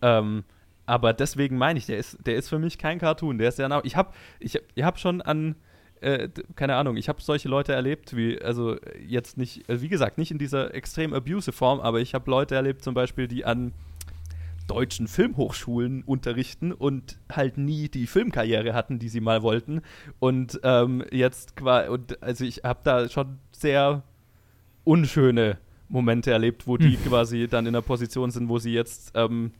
Ähm, aber deswegen meine ich, der ist, der ist für mich kein Cartoon. Der ist ja, ich habe ich, ich hab schon an, äh, keine Ahnung, ich habe solche Leute erlebt, wie, also jetzt nicht, also wie gesagt, nicht in dieser extrem abusive Form, aber ich habe Leute erlebt zum Beispiel, die an deutschen Filmhochschulen unterrichten und halt nie die Filmkarriere hatten, die sie mal wollten. Und ähm, jetzt quasi, und also ich habe da schon sehr unschöne Momente erlebt, wo die hm. quasi dann in der Position sind, wo sie jetzt ähm,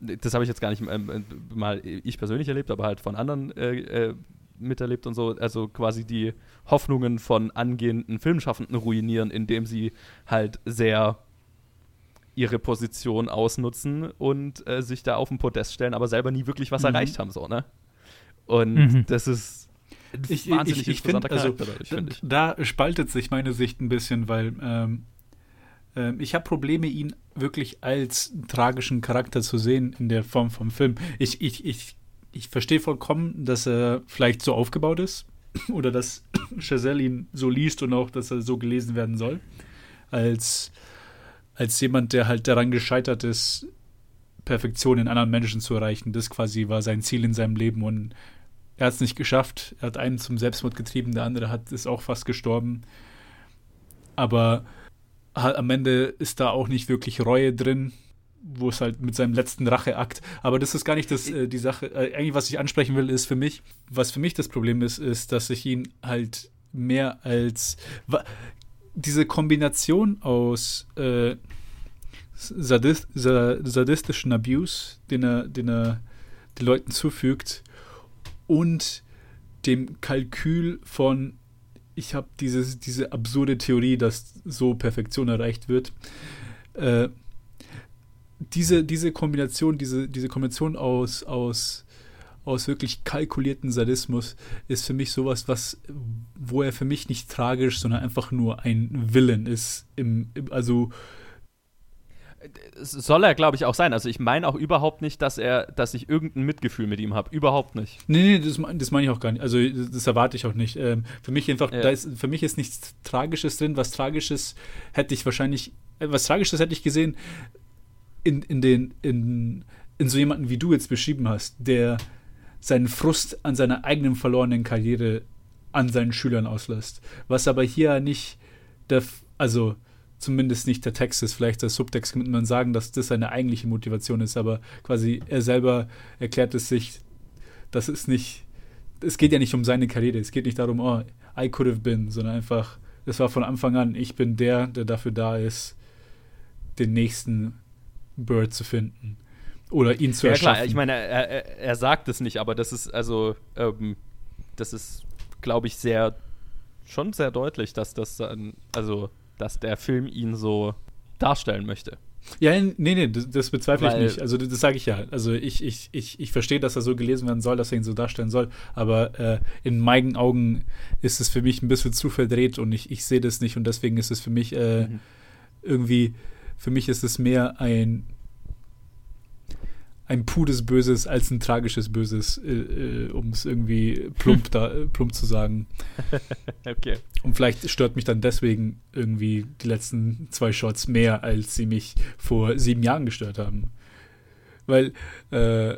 das habe ich jetzt gar nicht ähm, äh, mal ich persönlich erlebt, aber halt von anderen äh, äh, miterlebt und so, also quasi die Hoffnungen von angehenden Filmschaffenden ruinieren, indem sie halt sehr ihre Position ausnutzen und äh, sich da auf den Podest stellen, aber selber nie wirklich was mhm. erreicht haben, so, ne? Und mhm. das ist ein ich, wahnsinnig ich, ich interessanter find, also, Charakter dadurch, Da spaltet sich meine Sicht ein bisschen, weil ähm, äh, ich habe Probleme, ihn wirklich als tragischen Charakter zu sehen in der Form vom Film. Ich, ich, ich, ich verstehe vollkommen, dass er vielleicht so aufgebaut ist [COUGHS] oder dass [COUGHS] Chazelle ihn so liest und auch, dass er so gelesen werden soll. Als, als jemand, der halt daran gescheitert ist, Perfektion in anderen Menschen zu erreichen. Das quasi war sein Ziel in seinem Leben und er hat es nicht geschafft. Er hat einen zum Selbstmord getrieben, der andere hat ist auch fast gestorben. Aber am Ende ist da auch nicht wirklich Reue drin, wo es halt mit seinem letzten Racheakt. Aber das ist gar nicht das, äh, die Sache. Äh, eigentlich, was ich ansprechen will, ist für mich, was für mich das Problem ist, ist, dass ich ihn halt mehr als diese Kombination aus äh, Sadist, sadistischen Abuse, den er, den er den Leuten zufügt, und dem Kalkül von, ich habe diese absurde Theorie, dass so Perfektion erreicht wird. Äh, diese, diese Kombination, diese, diese Kombination aus, aus, aus wirklich kalkulierten Sadismus ist für mich sowas, was, wo er für mich nicht tragisch, sondern einfach nur ein Willen ist. Im, im also soll er, glaube ich, auch sein. Also ich meine auch überhaupt nicht, dass er, dass ich irgendein Mitgefühl mit ihm habe. Überhaupt nicht. Nee, nee, das, das meine ich auch gar nicht. Also das erwarte ich auch nicht. Ähm, für mich einfach, ja. ist, für mich ist nichts Tragisches drin. Was Tragisches hätte ich wahrscheinlich, äh, was Tragisches hätte ich gesehen in, in den, in, in so jemanden, wie du jetzt beschrieben hast, der seinen Frust an seiner eigenen verlorenen Karriere an seinen Schülern auslässt. Was aber hier nicht der, also zumindest nicht der Text ist. Vielleicht der Subtext könnte man sagen, dass das seine eigentliche Motivation ist, aber quasi er selber erklärt es sich, das ist nicht, es geht ja nicht um seine Karriere, es geht nicht darum, oh, I could have been, sondern einfach, es war von Anfang an, ich bin der, der dafür da ist, den nächsten Bird zu finden. Oder ihn zu ja, erschaffen. Ja, klar, ich meine, er, er, er, sagt es nicht, aber das ist also, ähm, das ist, glaube ich, sehr, schon sehr deutlich, dass das dann, also dass der Film ihn so darstellen möchte. Ja, nee, nee, das, das bezweifle Weil, ich nicht. Also das, das sage ich ja. Also ich, ich, ich, ich verstehe, dass er so gelesen werden soll, dass er ihn so darstellen soll. Aber äh, in meinen Augen ist es für mich ein bisschen zu verdreht und ich, ich sehe das nicht und deswegen ist es für mich äh, mhm. irgendwie, für mich ist es mehr ein ein pudes Böses als ein tragisches Böses, äh, äh, um es irgendwie plump, [LAUGHS] da, äh, plump zu sagen. [LAUGHS] okay. Und vielleicht stört mich dann deswegen irgendwie die letzten zwei Shots mehr, als sie mich vor sieben Jahren gestört haben. Weil äh,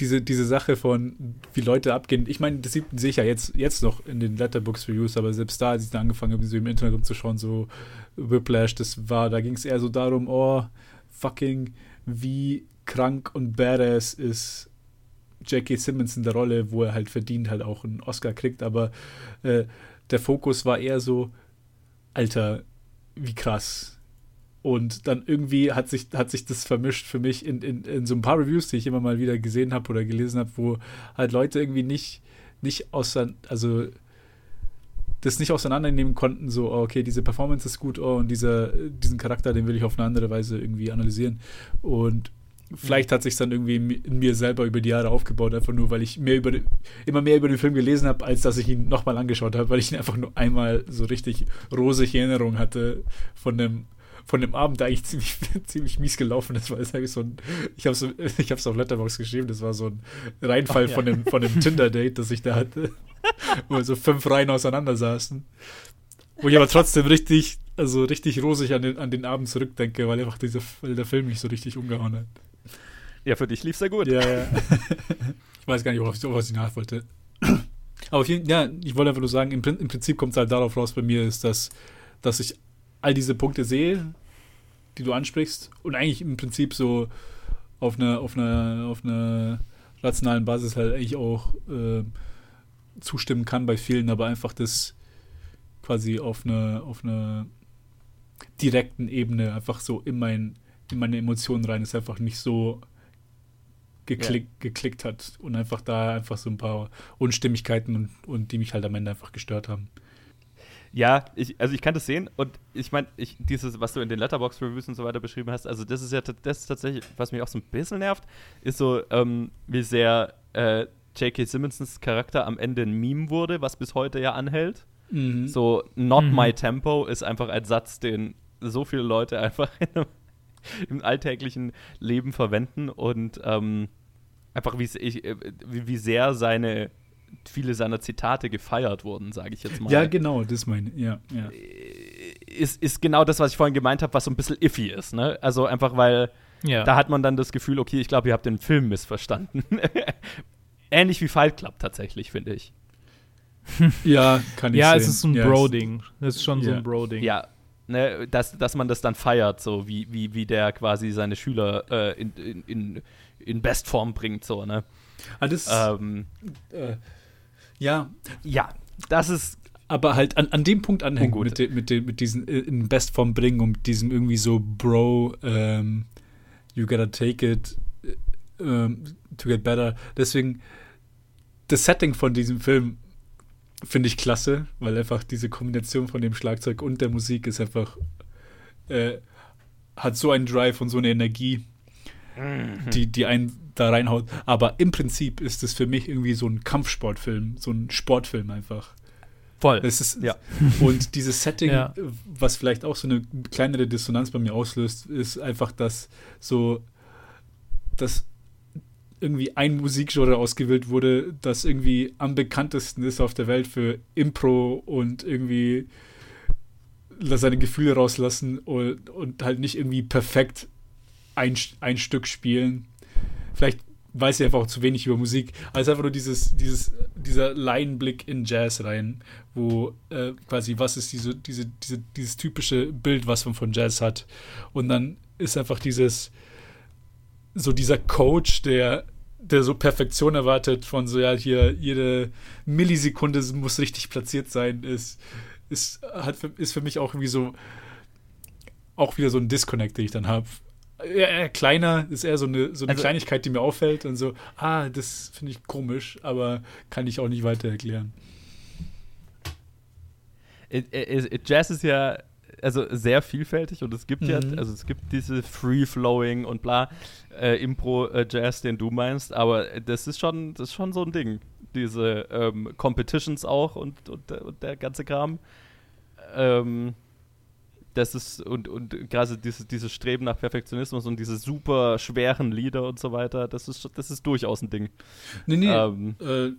diese, diese Sache von, wie Leute abgehen, ich meine, das sehe ich ja jetzt, jetzt noch in den Letterbox-Reviews, aber selbst da, als ich dann angefangen habe, so im Internet rumzuschauen, so Whiplash, das war, da ging es eher so darum, oh, fucking, wie krank und badass ist J.K. Simmons in der Rolle, wo er halt verdient halt auch einen Oscar kriegt, aber äh, der Fokus war eher so, Alter, wie krass. Und dann irgendwie hat sich, hat sich das vermischt für mich in, in, in so ein paar Reviews, die ich immer mal wieder gesehen habe oder gelesen habe, wo halt Leute irgendwie nicht, nicht auseinander, also das nicht auseinandernehmen konnten, so, oh, okay, diese Performance ist gut, oh, und dieser, diesen Charakter, den will ich auf eine andere Weise irgendwie analysieren. Und vielleicht hat sich dann irgendwie in mir selber über die Jahre aufgebaut, einfach nur, weil ich mehr über den, immer mehr über den Film gelesen habe, als dass ich ihn nochmal angeschaut habe, weil ich ihn einfach nur einmal so richtig rosige Erinnerung hatte von dem von dem Abend, der eigentlich ziemlich, [LAUGHS] ziemlich mies gelaufen ist, weil es eigentlich so ein, ich habe so, [LAUGHS] ich es auf Letterbox geschrieben, das war so ein Reinfall oh, ja. von dem, von dem Tinder-Date, das ich da hatte, [LAUGHS] wo wir so fünf Reihen auseinander saßen. Wo ich aber trotzdem richtig, also richtig rosig an den, an den Abend zurückdenke, weil einfach dieser, weil der Film mich so richtig umgehauen hat. Ja, für dich lief es ja gut. Ja, ja. [LAUGHS] ich weiß gar nicht, worauf, was ich nach wollte. [CLEARS THROAT] Aber jeden, ja, ich wollte einfach nur sagen, im, im Prinzip kommt es halt darauf raus bei mir, ist, dass, dass ich all diese Punkte sehe, die du ansprichst und eigentlich im Prinzip so auf einer auf eine, auf eine rationalen Basis halt eigentlich auch äh, zustimmen kann bei vielen, aber einfach das quasi auf einer auf einer direkten Ebene einfach so in, mein, in meine Emotionen rein ist einfach nicht so geklick, ja. geklickt hat und einfach da einfach so ein paar Unstimmigkeiten und, und die mich halt am Ende einfach gestört haben. Ja, ich, also ich kann das sehen und ich meine, ich, dieses, was du in den Letterbox-Reviews und so weiter beschrieben hast, also das ist ja das ist tatsächlich, was mich auch so ein bisschen nervt, ist so, ähm, wie sehr äh, J.K. Simmonsons Charakter am Ende ein Meme wurde, was bis heute ja anhält. Mhm. So, not Mhm. my tempo ist einfach ein Satz, den so viele Leute einfach in einem, [LAUGHS] im alltäglichen Leben verwenden und ähm, einfach wie, ich, äh, wie, wie sehr seine viele seiner Zitate gefeiert wurden, sage ich jetzt mal. Ja, genau, das meine ich. Ja, ja. ist, ist genau das, was ich vorhin gemeint habe, was so ein bisschen iffy ist. Ne? Also einfach, weil Ja. da hat man dann das Gefühl, okay, ich glaube, ihr habt den Film missverstanden. [LAUGHS] Ähnlich wie Fight Club tatsächlich, finde ich. ja, kann ich ja, sehen. es ist so ein Ja, Bro-Ding. Es ist schon so Ja. ein Bro-Ding. Ja, ne, dass, dass man das dann feiert, so wie, wie, wie der quasi seine Schüler äh, in, in, in, in Bestform bringt, so, ne? Ah, das, Ähm, äh, ja, ja, das ist aber halt an, an dem Punkt anhängen mit, de, mit, de, mit diesen äh, in Bestform bringen und diesem irgendwie so Bro, ähm, you gotta take it äh, ähm, to get better. Deswegen, das Setting von diesem Film finde ich klasse, weil einfach diese Kombination von dem Schlagzeug und der Musik ist einfach, äh, hat so einen Drive und so eine Energie, die, die einen da reinhaut. Aber im Prinzip ist es für mich irgendwie so ein Kampfsportfilm, so ein Sportfilm einfach. voll. Es ist, Ja. [LAUGHS] Und dieses Setting, Ja. was vielleicht auch so eine kleinere Dissonanz bei mir auslöst, ist einfach, dass so, dass irgendwie ein Musikgenre ausgewählt wurde, das irgendwie am bekanntesten ist auf der Welt für Impro und irgendwie seine Gefühle rauslassen und, und halt nicht irgendwie perfekt ein, ein Stück spielen. Vielleicht weiß ich einfach auch zu wenig über Musik. Also einfach nur dieses, dieses, dieser Laienblick in Jazz rein, wo äh, quasi, was ist diese, diese, diese, dieses typische Bild, was man von Jazz hat. Und dann ist einfach dieses, so dieser Coach, der, der so Perfektion erwartet, von so, ja, hier, jede Millisekunde muss richtig platziert sein, ist, ist, hat für, ist für mich auch irgendwie so, auch wieder so ein Disconnect, den ich dann habe. Eher, eher kleiner, ist eher so eine, so eine Also- Kleinigkeit, die mir auffällt und so, ah, das finde ich komisch, aber kann ich auch nicht weiter erklären. Äh, äh, äh, Jazz ist ja also sehr vielfältig und es gibt ja, Mhm. also es gibt diese Free-Flowing und bla äh, Impro-Jazz, den du meinst, aber das ist schon, das ist schon so ein Ding. Diese ähm, Competitions auch und, und, der- und der ganze Kram. Ähm, das ist, und, und gerade dieses, dieses Streben nach Perfektionismus und diese super schweren Lieder und so weiter, das ist, das ist durchaus ein Ding. Nee, nee, Ähm, äh,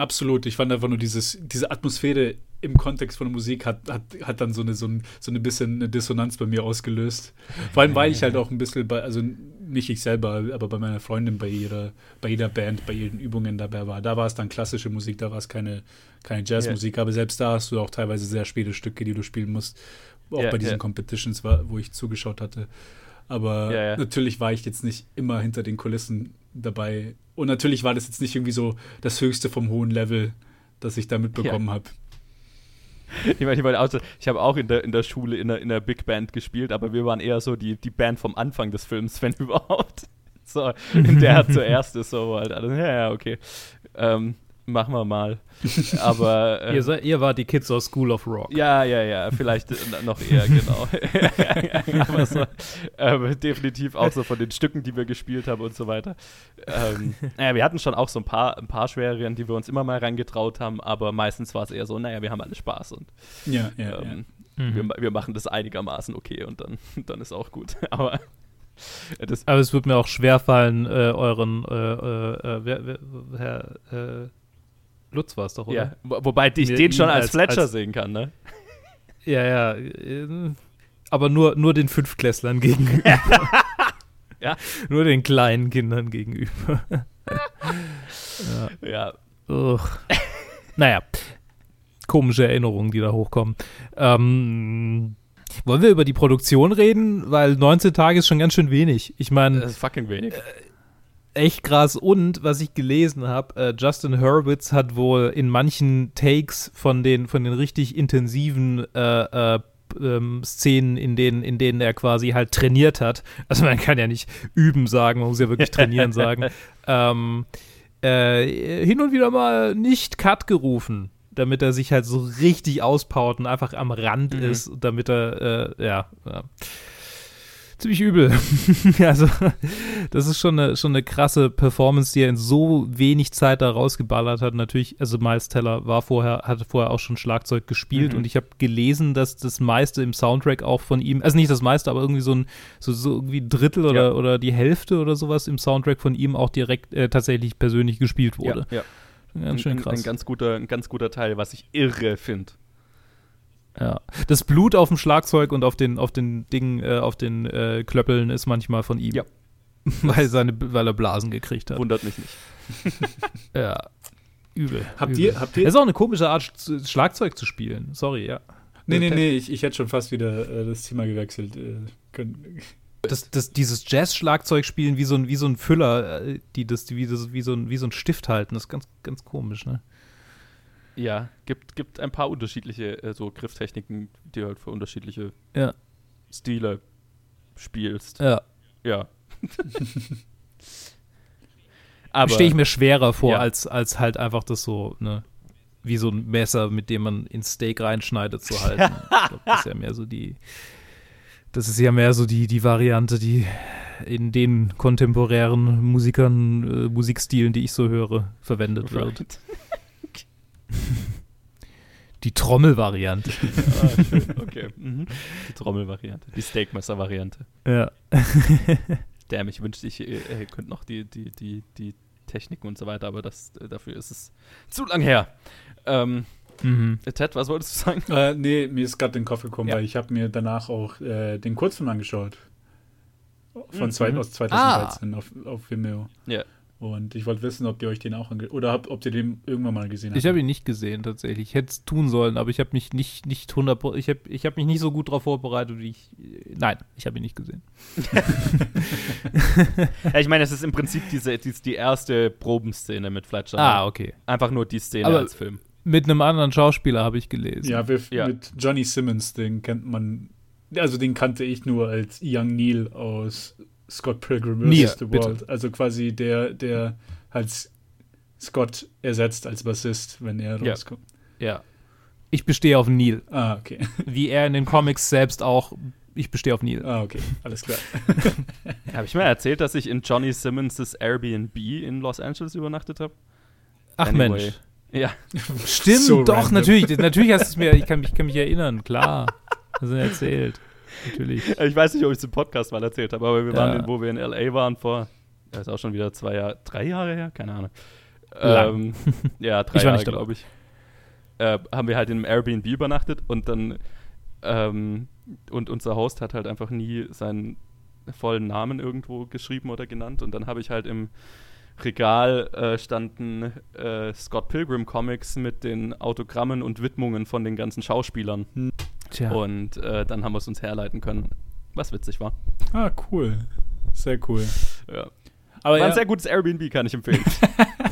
absolut. Ich fand einfach nur dieses, diese Atmosphäre im Kontext von der Musik hat, hat, hat dann so eine, so, ein, so eine bisschen eine Dissonanz bei mir ausgelöst. Vor allem, weil ich halt auch ein bisschen bei, also nicht ich selber, aber bei meiner Freundin bei ihrer, bei jeder Band, bei ihren Übungen dabei war. Da war es dann klassische Musik, da war es keine, keine Jazzmusik, aber selbst da hast du auch teilweise sehr späte Stücke, die du spielen musst. Auch Ja, bei diesen ja. Competitions, war, wo ich zugeschaut hatte. Aber Ja, ja. natürlich war ich jetzt nicht immer hinter den Kulissen dabei. Und natürlich war das jetzt nicht irgendwie so das Höchste vom hohen Level, das ich da mitbekommen habe. Ich meine, ich, meine auch so, ich habe auch in der, in der Schule in der, in der Big Band gespielt, aber wir waren eher so die, die Band vom Anfang des Films, wenn [LAUGHS] überhaupt. So, in der [LAUGHS] zuerst ist so halt alles, ja, ja, okay. Ähm, machen wir mal. Aber [LAUGHS] äh, Ihr, seid, ihr wart die Kids aus School of Rock. ja, ja, ja, vielleicht äh, noch eher, genau. [LAUGHS] Aber so, ähm, definitiv auch so von den Stücken, die wir gespielt haben und so weiter. Ähm, naja, wir hatten schon auch so ein paar, ein paar schwereren, die wir uns immer mal reingetraut haben, aber meistens war es eher so, naja, wir haben alle Spaß und Ja, ja, ähm, Mhm. wir, wir machen das einigermaßen okay und dann, [LAUGHS] dann ist auch gut. Aber äh, das, Aber es wird mir auch schwerfallen, äh, euren äh, äh, äh, wer, wer, Herr äh, Lutz war es doch, oder? ja, wo- wobei ich den schon als, als- Fletcher als- sehen kann, ne? Ja, ja. äh, Aber nur, nur den Fünftklässlern gegenüber. [LAUGHS] Ja. Nur den kleinen Kindern gegenüber. [LAUGHS] ja. Ja, Ugh. naja, komische Erinnerungen, die da hochkommen. Ähm, wollen wir über die Produktion reden? Weil 19 Tage ist schon ganz schön wenig. Ich meine, das ist fucking wenig. Echt krass. Und was ich gelesen habe, äh, Justin Hurwitz hat wohl in manchen Takes von den, von den richtig intensiven äh, äh, ähm, Szenen, in denen, in denen er quasi halt trainiert hat. Also man kann ja nicht üben sagen, man muss ja wirklich trainieren [LAUGHS] sagen. Ähm, äh, hin und wieder mal nicht Cut gerufen, damit er sich halt so richtig auspowert und einfach am Rand Mhm. ist, damit er, äh, ja, ja. Ziemlich übel. [LAUGHS] also, das ist schon eine, schon eine krasse Performance, die er in so wenig Zeit da rausgeballert hat. Natürlich, also Miles Teller war vorher, hatte vorher auch schon Schlagzeug gespielt Mhm. und ich habe gelesen, dass das meiste im Soundtrack auch von ihm, also nicht das meiste, aber irgendwie so ein, so, so irgendwie ein Drittel oder, Ja. oder die Hälfte oder sowas im Soundtrack von ihm auch direkt äh, tatsächlich persönlich gespielt wurde. Ja, ja. Ganz schön ein, krass. Ein ganz guter, ein ganz guter Teil, was ich irre finde. Ja. Das Blut auf dem Schlagzeug und auf den, auf den Dingen, äh, auf den äh, Klöppeln ist manchmal von ihm. Ja. [LAUGHS] weil, seine, weil er Blasen gekriegt hat. Wundert mich nicht. [LAUGHS] Ja. Übel. Habt übel. ihr, habt ihr Das ist auch eine komische Art, Sch- Schlagzeug zu spielen. Sorry, ja. Nee, nee, nee, ich, ich hätte schon fast wieder äh, das Thema gewechselt. Äh, können, Das, das, dieses Jazz-Schlagzeug spielen wie so ein, wie so ein Füller, äh, die das, die, wie, das, wie, so ein, wie so ein Stift halten, das ist ganz, ganz komisch, ne? Ja, gibt, gibt ein paar unterschiedliche äh, so Grifftechniken, die halt für unterschiedliche Ja. Stile spielst. Ja. Ja. [LAUGHS] Aber Stehe ich mir schwerer vor, Ja. als, als halt einfach das so, ne? Wie so ein Messer, mit dem man ins Steak reinschneidet, zu halten. ich glaub, [LAUGHS] das ist ja mehr so die. Das ist ja mehr so die, die Variante, die in den kontemporären Musikern, äh, Musikstilen, die ich so höre, verwendet wird. [LAUGHS] [LAUGHS] Die Trommelvariante. ah, schön. Okay. Mhm. Die Trommelvariante, die Steakmesser-Variante. ja. [LAUGHS] Damn, ich wünschte, ich äh, äh, könnte noch die, die, die, die Techniken und so weiter, aber das, äh, dafür ist es zu lang her. Ähm, Mhm. Ted, was wolltest du sagen? äh, nee, mir ist gerade in den Kopf gekommen, Ja. weil ich habe mir danach auch äh, den Kurzfilm angeschaut. Von Mhm. zwei, aus 2013 auf, auf Vimeo. Ja. Und ich wollte wissen, ob ihr euch den auch ange oder habt, ob ihr den irgendwann mal gesehen habt. Ich habe ihn nicht gesehen tatsächlich. Ich hätte es tun sollen, aber ich habe mich nicht nicht 100 ich habe ich habe mich nicht so gut darauf vorbereitet, wie ich Nein, ich habe ihn nicht gesehen. [LAUGHS] Ja, ich meine, es ist im Prinzip diese, die, die erste Probenszene mit Fletcher. Ah, okay. Einfach nur die Szene Aber- als Film. Mit einem anderen Schauspieler habe ich gelesen. Ja, wir, Ja. mit Johnny Simmons, den kennt man, also den kannte ich nur als Young Neil aus Scott Pilgrim vs. The bitte. World. Also quasi der, der halt Scott ersetzt als Bassist, wenn er Ja. rauskommt. Ja. Ich bestehe auf Neil. Ah, okay. [LAUGHS] Wie er in den Comics selbst auch. Ich bestehe auf Neil. Ah, okay. Alles klar. [LAUGHS] Habe ich mal erzählt, dass ich in Johnny Simmons' Airbnb in Los Angeles übernachtet habe? Ach Anyway. Mensch. Ja. Stimmt, So doch, random. natürlich. Natürlich hast du es mir, ich kann, mich- ich kann mich erinnern, klar. [LAUGHS] Das ist erzählt. Natürlich. [LAUGHS] Ich weiß nicht, ob ich es im Podcast mal erzählt habe, aber wir waren, Ja. in, wo wir in L.A. waren vor, das ist auch schon wieder zwei Jahre, drei Jahre her? Keine Ahnung. Ähm, [LAUGHS] ja, drei Ich Jahre, glaube ich. Äh, haben wir halt in einem Airbnb übernachtet und dann ähm, und unser Host hat halt einfach nie seinen vollen Namen irgendwo geschrieben oder genannt und dann habe ich halt im Regal äh, standen äh, Scott Pilgrim Comics mit den Autogrammen und Widmungen von den ganzen Schauspielern Tja. und äh, dann haben wir es uns herleiten können, was witzig war. Ah, cool. Sehr cool. Ja. Aber War ein ja, sehr gutes Airbnb, kann ich empfehlen.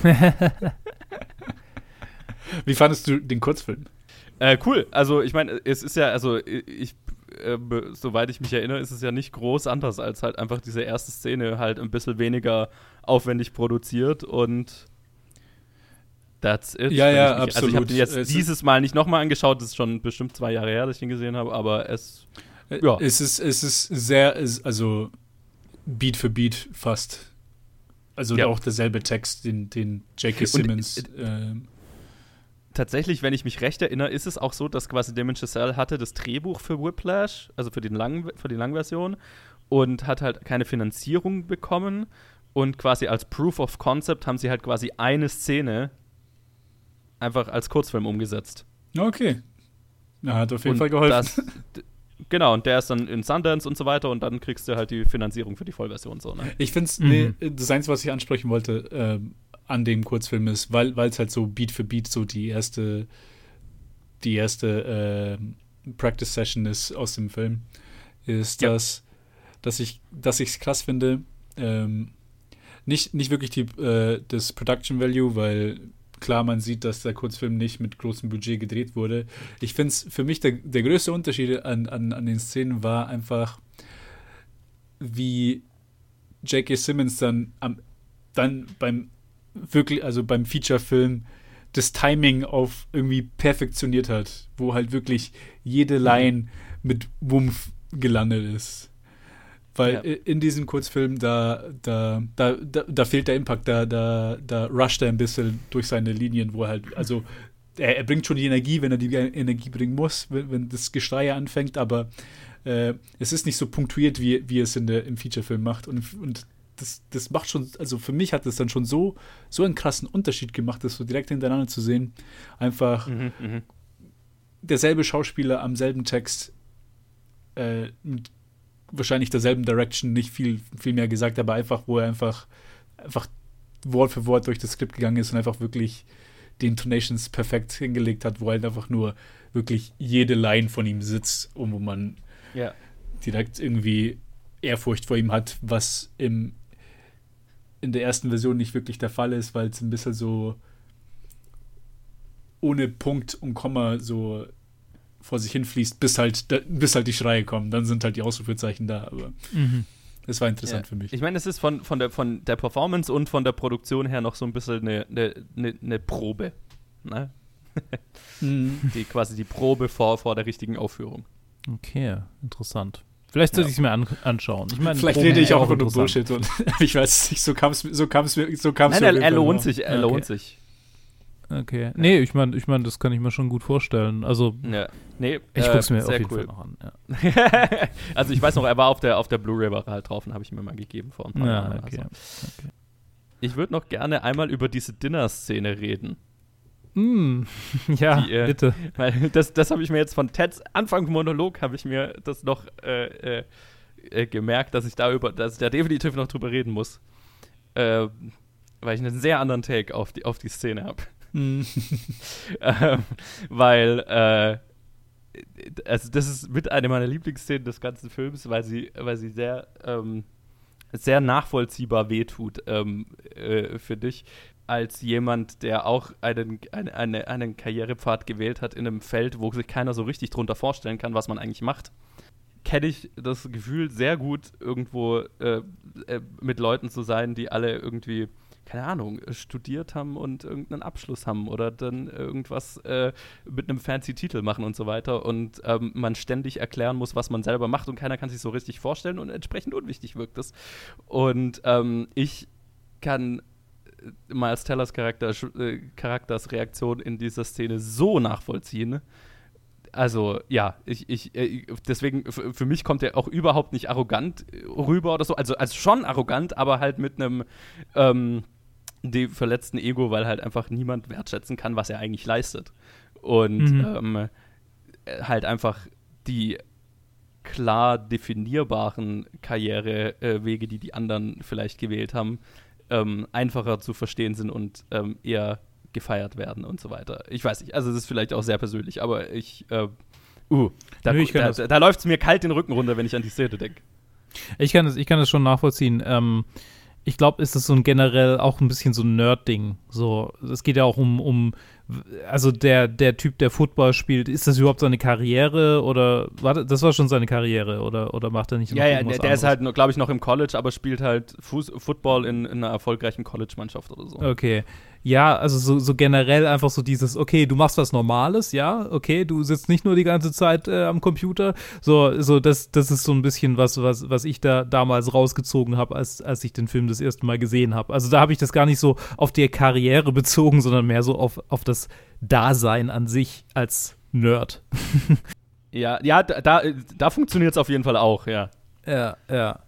[LAUGHS] wie fandest du den Kurzfilm? äh, cool. Also, ich meine, es ist ja, also, ich, äh, soweit ich mich erinnere, ist es ja nicht groß anders als halt einfach diese erste Szene halt ein bisschen weniger aufwendig produziert und that's it. Ja, ja, ich mich, Also, ich habe absolut. den jetzt Es dieses Mal nicht nochmal angeschaut, das ist schon bestimmt zwei Jahre her, dass ich ihn gesehen habe, aber es, Äh, Ja. Es ist, es ist sehr, es- also Beat für Beat fast. Also Ja. auch derselbe Text, den, den J.K. Und, Simmons. äh, ähm, tatsächlich, wenn ich mich recht erinnere, ist es auch so, dass quasi Damien Chazelle hatte das Drehbuch für Whiplash, also für, den langen, für die Langversion, und hat halt keine Finanzierung bekommen. Und quasi als Proof of Concept haben sie halt quasi eine Szene einfach als Kurzfilm umgesetzt. okay. Ja, hat auf jeden und Fall geholfen. Das, genau, und der ist dann in Sundance und so weiter und dann kriegst du halt die Finanzierung für die Vollversion so, ne? Ich finde es, Mhm. nee, das Einzige, was ich ansprechen wollte ähm, an dem Kurzfilm ist, weil es halt so Beat für Beat so die erste, die erste ähm, Practice Session ist aus dem Film, ist, Ja. dass, dass ich dass ich es krass finde, ähm, nicht, nicht wirklich die, äh, das Production Value, weil klar, man sieht, dass der Kurzfilm nicht mit großem Budget gedreht wurde. Ich finde es für mich der, der größte Unterschied an, an, an den Szenen war einfach, wie J.K. Simmons dann am dann beim wirklich, also beim Feature-Film das Timing auf irgendwie perfektioniert hat, wo halt wirklich jede Line mit Wumpf gelandet ist. Weil Ja. in diesem Kurzfilm, da, da, da, da, da fehlt der Impact, da, da, da rusht er ein bisschen durch seine Linien, wo er halt, also er, er bringt schon die Energie, wenn er die Energie bringen muss, wenn, wenn das Geschrei anfängt, aber äh, es ist nicht so punktuiert, wie, wie es in der, im Featurefilm macht. Und, und das, das macht schon, also für mich hat das dann schon so, so einen krassen Unterschied gemacht, das so direkt hintereinander zu sehen. Einfach Mhm, mhm. derselbe Schauspieler am selben Text äh, mit wahrscheinlich derselben Direction, nicht viel, viel mehr gesagt, aber einfach, wo er einfach, einfach Wort für Wort durch das Skript gegangen ist und einfach wirklich die Intonations perfekt hingelegt hat, wo halt einfach nur wirklich jede Line von ihm sitzt und wo man Ja. direkt irgendwie Ehrfurcht vor ihm hat, was im, in der ersten Version nicht wirklich der Fall ist, weil es ein bisschen so ohne Punkt und Komma so vor sich hinfließt, bis halt, bis halt die Schreie kommen. Dann sind halt die Ausrufezeichen da, aber Mhm. es war interessant Ja. für mich. Ich meine, es ist von, von, der, von der Performance und von der Produktion her noch so ein bisschen eine, eine, eine, eine Probe. Ne? Mhm. [LAUGHS] Die, quasi die Probe vor, vor der richtigen Aufführung. Okay, interessant. Vielleicht sollte Ja. ich es mir an anschauen. Ich meine, Vielleicht rede ich auch nur. Bullshit und [LAUGHS] ich weiß es nicht, so kam es so kam's mir, so kam's Nein, er, er lohnt sich, er Okay. lohnt sich. Okay. Nee, ich meine, ich mein, das kann ich mir schon gut vorstellen. Also, Ja. Nee, ich äh, guck's mir auf sehr jeden cool. Fall noch an. Ja. [LAUGHS] also ich weiß noch, er war auf der, auf der Blu-ray war er halt drauf und habe ich mir mal gegeben vor ein paar Ja, Jahren. okay. Also. Ich würde noch gerne einmal über diese Dinner-Szene reden. Mm, [LAUGHS] ja, Die, äh, bitte. Weil das, das habe ich mir jetzt von Teds Anfangsmonolog habe ich mir das noch äh, äh, äh, gemerkt, dass ich da über, dass ich da definitiv noch drüber reden muss. Äh, weil ich einen sehr anderen Take auf die, auf die Szene habe. Mhm. [LAUGHS] ähm, weil äh, also das ist mit einer meiner Lieblingsszenen des ganzen Films, weil sie, weil sie sehr, ähm, sehr nachvollziehbar wehtut ähm, äh, für dich, als jemand, der auch einen, eine, eine, einen Karrierepfad gewählt hat in einem Feld, wo sich keiner so richtig drunter vorstellen kann, was man eigentlich macht. Kenne ich das Gefühl sehr gut, irgendwo äh, äh, mit Leuten zu sein, die alle irgendwie keine Ahnung, studiert haben und irgendeinen Abschluss haben oder dann irgendwas äh, mit einem fancy Titel machen und so weiter und ähm, man ständig erklären muss, was man selber macht und keiner kann sich so richtig vorstellen und entsprechend unwichtig wirkt es. Und ähm, ich kann Miles Tellers Charakter, äh, Charakters Reaktion in dieser Szene so nachvollziehen. Also ja, ich, ich, äh, deswegen, für mich kommt er auch überhaupt nicht arrogant äh, rüber oder so. Also, also schon arrogant, aber halt mit einem ähm, dem verletzten Ego, weil halt einfach niemand wertschätzen kann, was er eigentlich leistet. Und Mhm. ähm, äh, halt einfach die klar definierbaren Karrierewege, die die anderen vielleicht gewählt haben, ähm, einfacher zu verstehen sind und ähm, eher gefeiert werden und so weiter. Ich weiß nicht, also es ist vielleicht auch sehr persönlich, aber ich, äh, uh, da, Nö, ich da, da, da läuft es mir kalt den Rücken runter, wenn ich an die Szene denke. Ich kann das, ich kann das schon nachvollziehen. Ähm, ich glaube, ist das so ein generell auch ein bisschen so ein Nerd-Ding. So, es geht ja auch um, um, also der, der Typ, der Football spielt, ist das überhaupt seine Karriere oder warte, das war schon seine Karriere oder, oder macht er nicht Ja, ja, der, der ist halt, glaube ich, noch im College, aber spielt halt Fuß Football in, in einer erfolgreichen College-Mannschaft oder so. Okay. Ja, also so, so generell einfach so dieses, okay, du machst was Normales, ja, okay, du sitzt nicht nur die ganze Zeit äh, am Computer. So, so das, das ist so ein bisschen was, was, was ich da damals rausgezogen habe, als, als ich den Film das erste Mal gesehen habe. Also da habe ich das gar nicht so auf die Karriere [LAUGHS] bezogen, sondern mehr so auf, auf das Dasein an sich als Nerd. [LAUGHS] Ja, ja, da, da, da funktioniert es auf jeden Fall auch, ja. Ja, ja.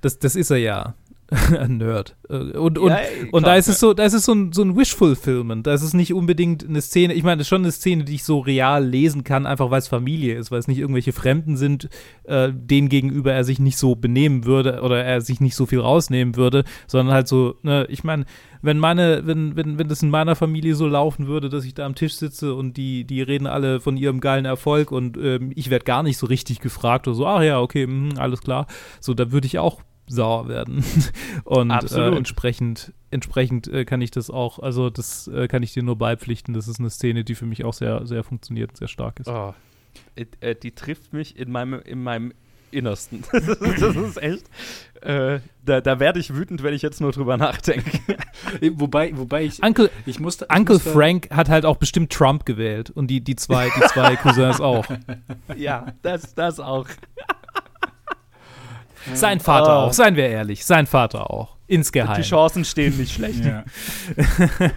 Das, das ist er ja. [LAUGHS] Nerd. Äh, Und, und, Ja, und da ist es so, da ist es so ein, so ein Wish-Fulfillment. Da ist es nicht unbedingt eine Szene, ich meine, das ist schon eine Szene, die ich so real lesen kann, einfach weil es Familie ist, weil es nicht irgendwelche Fremden sind, äh, denen gegenüber er sich nicht so benehmen würde oder er sich nicht so viel rausnehmen würde, sondern halt so, ne, ich meine, wenn meine, wenn, wenn, wenn das in meiner Familie so laufen würde, dass ich da am Tisch sitze und die, die reden alle von ihrem geilen Erfolg und ähm, ich werde gar nicht so richtig gefragt oder so, ach ja, okay, mhm, alles klar. So, da würde ich auch sauer werden. [LAUGHS] Und äh, entsprechend, entsprechend äh, kann ich das auch, also das äh, kann ich dir nur beipflichten. Das ist eine Szene, die für mich auch sehr, sehr funktioniert, und sehr stark ist. Oh, die trifft mich in meinem, in meinem Innersten. [LAUGHS] das, ist, das ist echt. Äh, da da werde ich wütend, wenn ich jetzt nur drüber nachdenke. [LAUGHS] Wobei, wobei ich, Uncle, ich musste. ich Uncle musste, Frank hat halt auch bestimmt Trump gewählt und die, die zwei, die zwei Cousins auch. ja, das, das auch. Sein Vater Ah. auch, seien wir ehrlich. Sein Vater auch. Insgeheim. Die Chancen stehen nicht schlecht. Ja. [LAUGHS]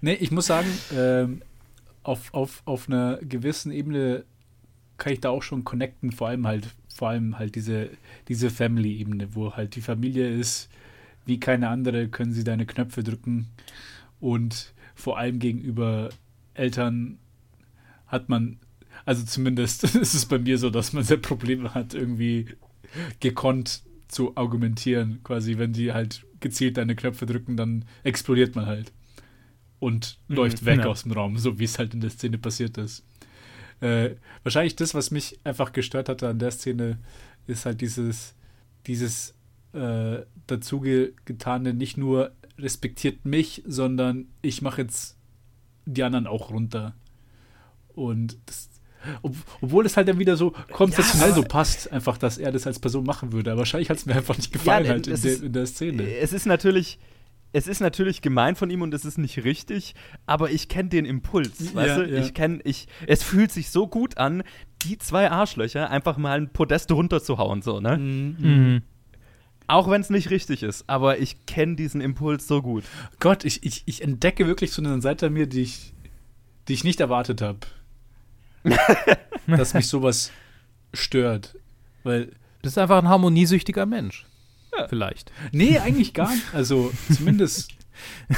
nee, ich muss sagen, ähm, auf, auf, auf einer gewissen Ebene kann ich da auch schon connecten, vor allem halt, vor allem halt diese, diese Family-Ebene, wo halt die Familie ist, wie keine andere, können sie deine Knöpfe drücken und vor allem gegenüber Eltern hat man, also zumindest [LAUGHS] ist es bei mir so, dass man sehr Probleme hat, irgendwie gekonnt zu argumentieren. Quasi, wenn die halt gezielt deine Knöpfe drücken, dann explodiert man halt. Und Mhm, läuft weg ja. aus dem Raum, so wie es halt in der Szene passiert ist. Äh, wahrscheinlich das, was mich einfach gestört hatte an der Szene, ist halt dieses, dieses äh, dazu getane, nicht nur respektiert mich, sondern ich mache jetzt die anderen auch runter. Und das, ob, obwohl es halt dann wieder so konzeptionell Ja, so passt, einfach, dass er das als Person machen würde. Aber wahrscheinlich hat es mir einfach nicht gefallen Ja, halt in, der, in der Szene. Es ist natürlich. Es ist natürlich gemein von ihm und es ist nicht richtig, aber ich kenne den Impuls, weißt Ja, du? ja. Ich kenne, ich, es fühlt sich so gut an, die zwei Arschlöcher einfach mal ein Podest runterzuhauen, so, ne? Mhm. Auch wenn es nicht richtig ist, aber ich kenne diesen Impuls so gut. Gott, ich, ich, ich entdecke wirklich so eine Seite an mir, die ich, die ich nicht erwartet habe. [LAUGHS] dass mich sowas stört. Weil, Du bist einfach ein harmoniesüchtiger Mensch. Ja. Vielleicht. nee, eigentlich gar nicht. Also, zumindest.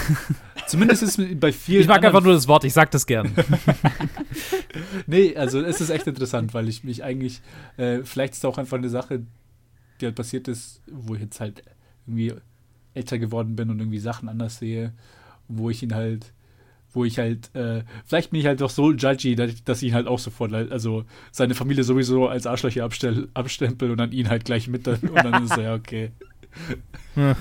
[LAUGHS] zumindest ist bei vielen. Ich mag einfach nur das Wort, ich sag das gern. [LAUGHS] Nee, also es ist echt interessant, weil ich mich eigentlich, äh, vielleicht ist es auch einfach eine Sache, die halt passiert ist, wo ich jetzt halt irgendwie älter geworden bin und irgendwie Sachen anders sehe, wo ich ihn halt, wo ich halt, äh, vielleicht bin ich halt doch so judgy, dass ich, dass ich ihn halt auch sofort, also seine Familie sowieso als Arschlöcher abstell, abstempel und dann ihn halt gleich mit, dann- und dann ist er ja okay. [LAUGHS]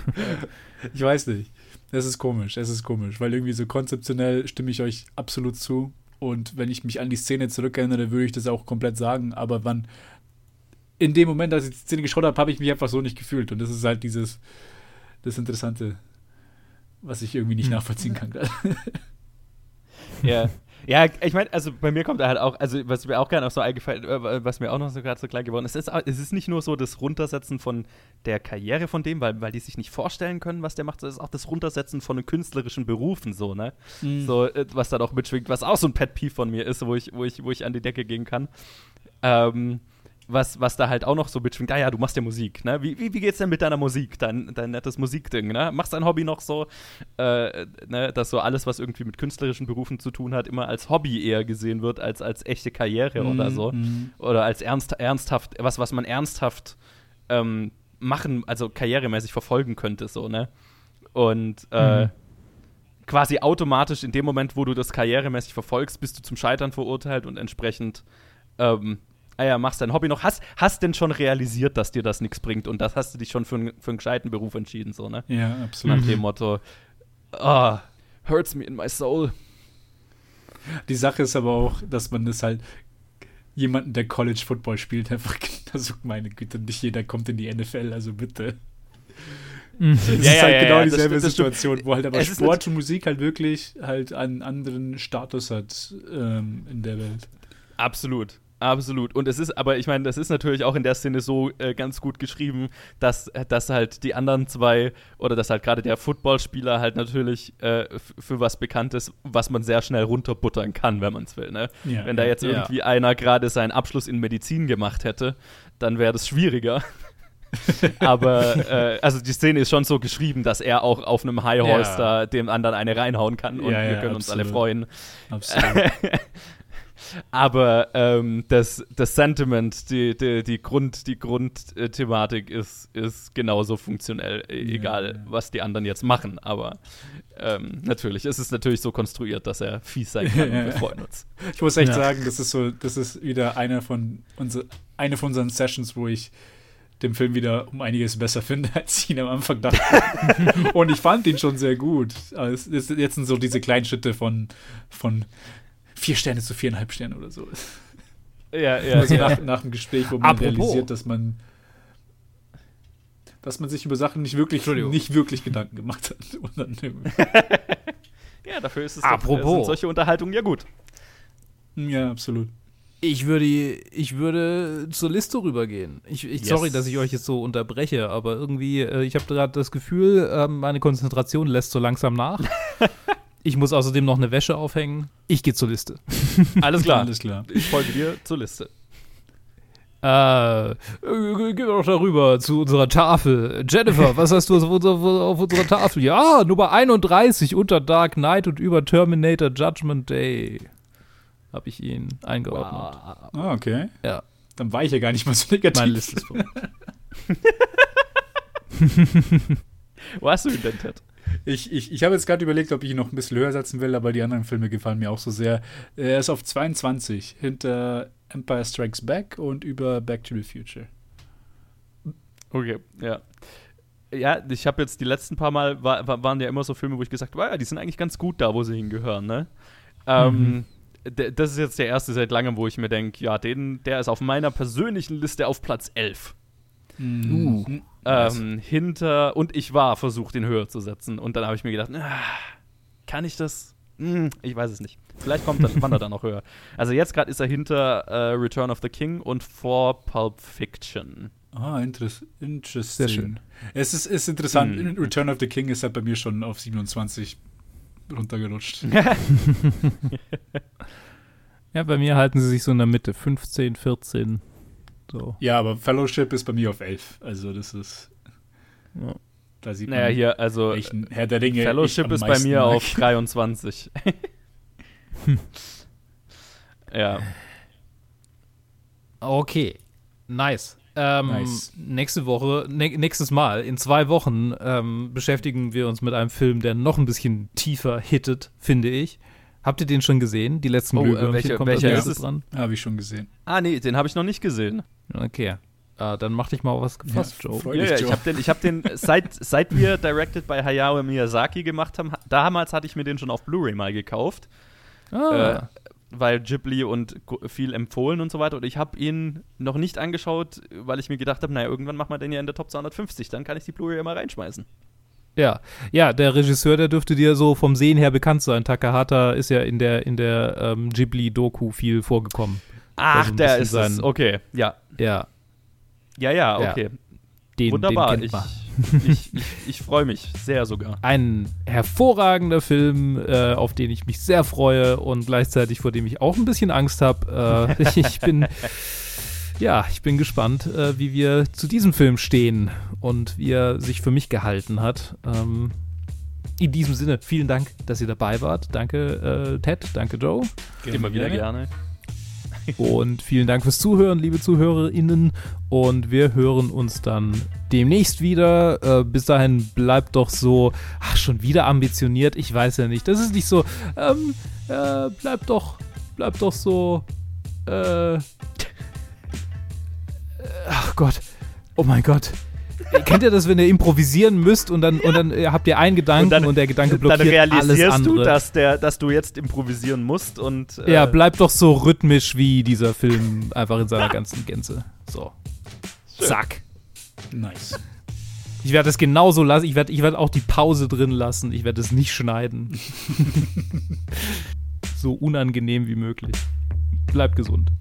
Ich weiß nicht. Es ist komisch, es ist komisch, weil irgendwie so konzeptionell stimme ich euch absolut zu. Und wenn ich mich an die Szene zurückerinnere, würde ich das auch komplett sagen. Aber wann in dem Moment, als ich die Szene geschaut habe, habe ich mich einfach so nicht gefühlt. Und das ist halt dieses, das Interessante, was ich irgendwie nicht Hm. nachvollziehen kann. [LAUGHS] Ja. Ja, ich meine, also bei mir kommt da halt auch, also was mir auch gerade noch so eingefallen, äh, was mir auch noch so gerade so klar geworden ist, es ist, es ist nicht nur so das Runtersetzen von der Karriere von dem, weil, weil die sich nicht vorstellen können, was der macht, es ist auch das Runtersetzen von den künstlerischen Berufen so, ne? So, äh, was da auch mitschwingt, was auch so ein Pet Peeve von mir ist, wo ich, wo ich, wo ich an die Decke gehen kann. Ähm, was, was da halt auch noch so mitschwingt, ah ja, du machst ja Musik, ne? Wie, wie, wie geht's denn mit deiner Musik, dein, dein nettes Musikding, ne? Machst dein Hobby noch so, äh, ne, dass so alles, was irgendwie mit künstlerischen Berufen zu tun hat, immer als Hobby eher gesehen wird, als als echte Karriere oder so. Mhm. Oder als ernst, ernsthaft, was, was man ernsthaft ähm, machen, also karrieremäßig verfolgen könnte, so, ne? Und äh, Mhm. quasi automatisch in dem Moment, wo du das karrieremäßig verfolgst, bist du zum Scheitern verurteilt und entsprechend, ähm, ah ja, machst dein Hobby noch. Hast, hast denn schon realisiert, dass dir das nichts bringt und das hast du dich schon für, einen- für einen gescheiten Beruf entschieden, so, ne? Ja, Nach absolut. dem Motto, ah, hurts me in my soul. Die Sache ist aber auch, dass man das halt jemanden, der College Football spielt, einfach, [LAUGHS] also meine Güte, nicht jeder kommt in die NFL, also bitte. Mhm. Es Ja, ist ja, halt ja, genau ja, das dieselbe das stimmt. Situation, wo halt aber Es Sport und Musik halt wirklich halt einen anderen Status hat ähm, in der Welt. Absolut. Absolut. Und es ist, aber ich meine, das ist natürlich auch in der Szene so äh, ganz gut geschrieben, dass, dass halt die anderen zwei oder dass halt gerade der Footballspieler halt natürlich äh, für was bekannt ist, was man sehr schnell runterbuttern kann, wenn man es will. Ne? Ja, wenn da jetzt ja. irgendwie einer gerade seinen Abschluss in Medizin gemacht hätte, dann wäre das schwieriger. [LAUGHS] aber äh, also die Szene ist schon so geschrieben, dass er auch auf einem High Horse Ja. da dem anderen eine reinhauen kann und Ja, ja, wir können uns alle absolut. freuen. Absolut. [LAUGHS] Aber ähm, das, das Sentiment, die, die, die, Grund, die Grundthematik ist, ist genauso funktionell, e- Ja, egal ja. was die anderen jetzt machen. Aber ähm, natürlich, es ist natürlich so konstruiert, dass er fies sein kann Ja, [LAUGHS] und wir ja. freuen uns. Ich muss echt Ja. sagen, das ist so, das ist wieder einer von unser, eine von unseren Sessions, wo ich den Film wieder um einiges besser [LAUGHS] finde, als ich ihn am Anfang dachte. [LAUGHS] Und ich fand ihn schon sehr gut. Aber es ist, jetzt sind so diese kleinen Schritte von, von vier Sterne zu viereinhalb Sterne oder so. Ja, ja, Also ja. nach, nach dem Gespräch, wo man Apropos. realisiert, dass man dass man sich über Sachen nicht wirklich, nicht wirklich Gedanken gemacht hat. [LAUGHS] Und dann irgendwie- ja, dafür ist es Apropos. Doch, sind solche Unterhaltungen ja gut. ja, absolut. Ich würde, ich würde zur Liste rübergehen. Ich, ich Yes. Sorry, dass ich euch jetzt so unterbreche, aber irgendwie, äh, ich habe gerade das Gefühl, ähm, meine Konzentration lässt so langsam nach. [LAUGHS] ich muss außerdem noch eine Wäsche aufhängen. Ich gehe zur Liste. [LAUGHS] Alles klar. Alles klar. Ich folge dir zur Liste. Äh, äh, gehen wir doch darüber zu unserer Tafel. Jennifer, was hast du auf unserer, auf unserer Tafel? Ja, Nummer 31 unter Dark Knight und über Terminator Judgment Day. Habe ich ihn eingeordnet. Ah, okay. Ja, Dann war ich ja gar nicht mal so negativ. meine Liste ist vorbei. [LAUGHS] [LAUGHS] Wo hast du ihn denn, Ted? Ich, ich, ich habe jetzt gerade überlegt, ob ich ihn noch ein bisschen höher setzen will, aber die anderen Filme gefallen mir auch so sehr. Er ist auf 22 hinter Empire Strikes Back und über Back to the Future. Okay, ja. Ja, ich habe jetzt die letzten paar Mal, war, war- waren ja immer so Filme, wo ich gesagt habe, ja, die sind eigentlich ganz gut da, wo sie hingehören, ne? Ähm, d- das ist jetzt der erste seit langem, wo ich mir denke, ja, den, der ist auf meiner persönlichen Liste auf Platz 11. Uh. Ähm, hinter, und ich war versucht, den höher zu setzen. Und dann habe ich mir gedacht, ah, kann ich das? Hm, ich weiß es nicht. Vielleicht kommt dann, wandert er noch höher. [LAUGHS] Also jetzt gerade ist er hinter äh, Return of the King und vor Pulp Fiction. Ah, interess interesting. Sehr schön. Es ist, ist interessant. Hm. Return of the King ist halt bei mir schon auf 27 runtergerutscht. [LAUGHS] [LAUGHS] Ja, bei mir halten sie sich so in der Mitte. 15, 14. So. ja, aber Fellowship ist bei mir auf 11. Also das ist, Ja. da sieht Naja, man, hier, also welchen Herr der Ringe ich Fellowship ist bei mir mag. [LAUGHS] auf 23. [LAUGHS] ja. Okay, nice. Ähm, Nice. Nächste Woche, nächstes Mal, in zwei Wochen, ähm, beschäftigen wir uns mit einem Film, der noch ein bisschen tiefer hittet, finde ich. Habt ihr den schon gesehen? Die letzten Oh, äh, Glühwürmchen welcher- kommt welcher ist es? dran. Habe ich schon gesehen. Ah, nee, den habe ich noch nicht gesehen. Okay. Äh, dann mach dich mal auf was gefasst, Ja, Joe. Ja, ja, Joe. ich habe den, ich hab den seit, seit wir Directed by Hayao Miyazaki gemacht haben, ha- damals hatte ich mir den schon auf Blu-ray mal gekauft, Ah, weil Ghibli und viel empfohlen und so weiter. Und ich habe ihn noch nicht angeschaut, weil ich mir gedacht habe, naja, irgendwann machen wir den ja in der Top 250, dann kann ich die Blu-ray mal reinschmeißen. Ja. Ja, der Regisseur, der dürfte dir so vom Sehen her bekannt sein. Takahata ist ja in der, in der ähm, Ghibli-Doku viel vorgekommen. Ach, so ein der ist es. sein- Okay, ja. Ja, Ja, ja, Ja. okay. den, Wunderbar. den [LAUGHS] ich ich, ich, ich freue mich sehr sogar. Ein hervorragender Film, äh, auf den ich mich sehr freue und gleichzeitig vor dem ich auch ein bisschen Angst habe. Äh, [LAUGHS] ich bin, ja, ich bin gespannt, äh, wie wir zu diesem Film stehen und wie er sich für mich gehalten hat. Ähm, in diesem Sinne, vielen Dank, dass ihr dabei wart. Danke, äh, Ted, danke, Joe. Immer wieder gerne. Und vielen Dank fürs Zuhören, liebe ZuhörerInnen. Und wir hören uns dann demnächst wieder. Äh, bis dahin bleibt doch so, ach, schon wieder ambitioniert. Ich weiß ja nicht. Das ist nicht so, ähm, äh, bleibt doch, bleibt doch so, äh, ach Gott, oh mein Gott. Kennt ihr das, wenn ihr improvisieren müsst und dann, und dann äh, habt ihr einen Gedanken und, der Gedanke blockiert dann realisierst alles andere? du, dass, der, dass du jetzt improvisieren musst und. äh, Ja, bleibt doch so rhythmisch wie dieser Film einfach in seiner ganzen Gänze. So. Zack. Nice. Ich werde es genauso lassen. Ich werde ich werd auch die Pause drin lassen. Ich werde es nicht schneiden. [LAUGHS] so unangenehm wie möglich. Bleibt gesund.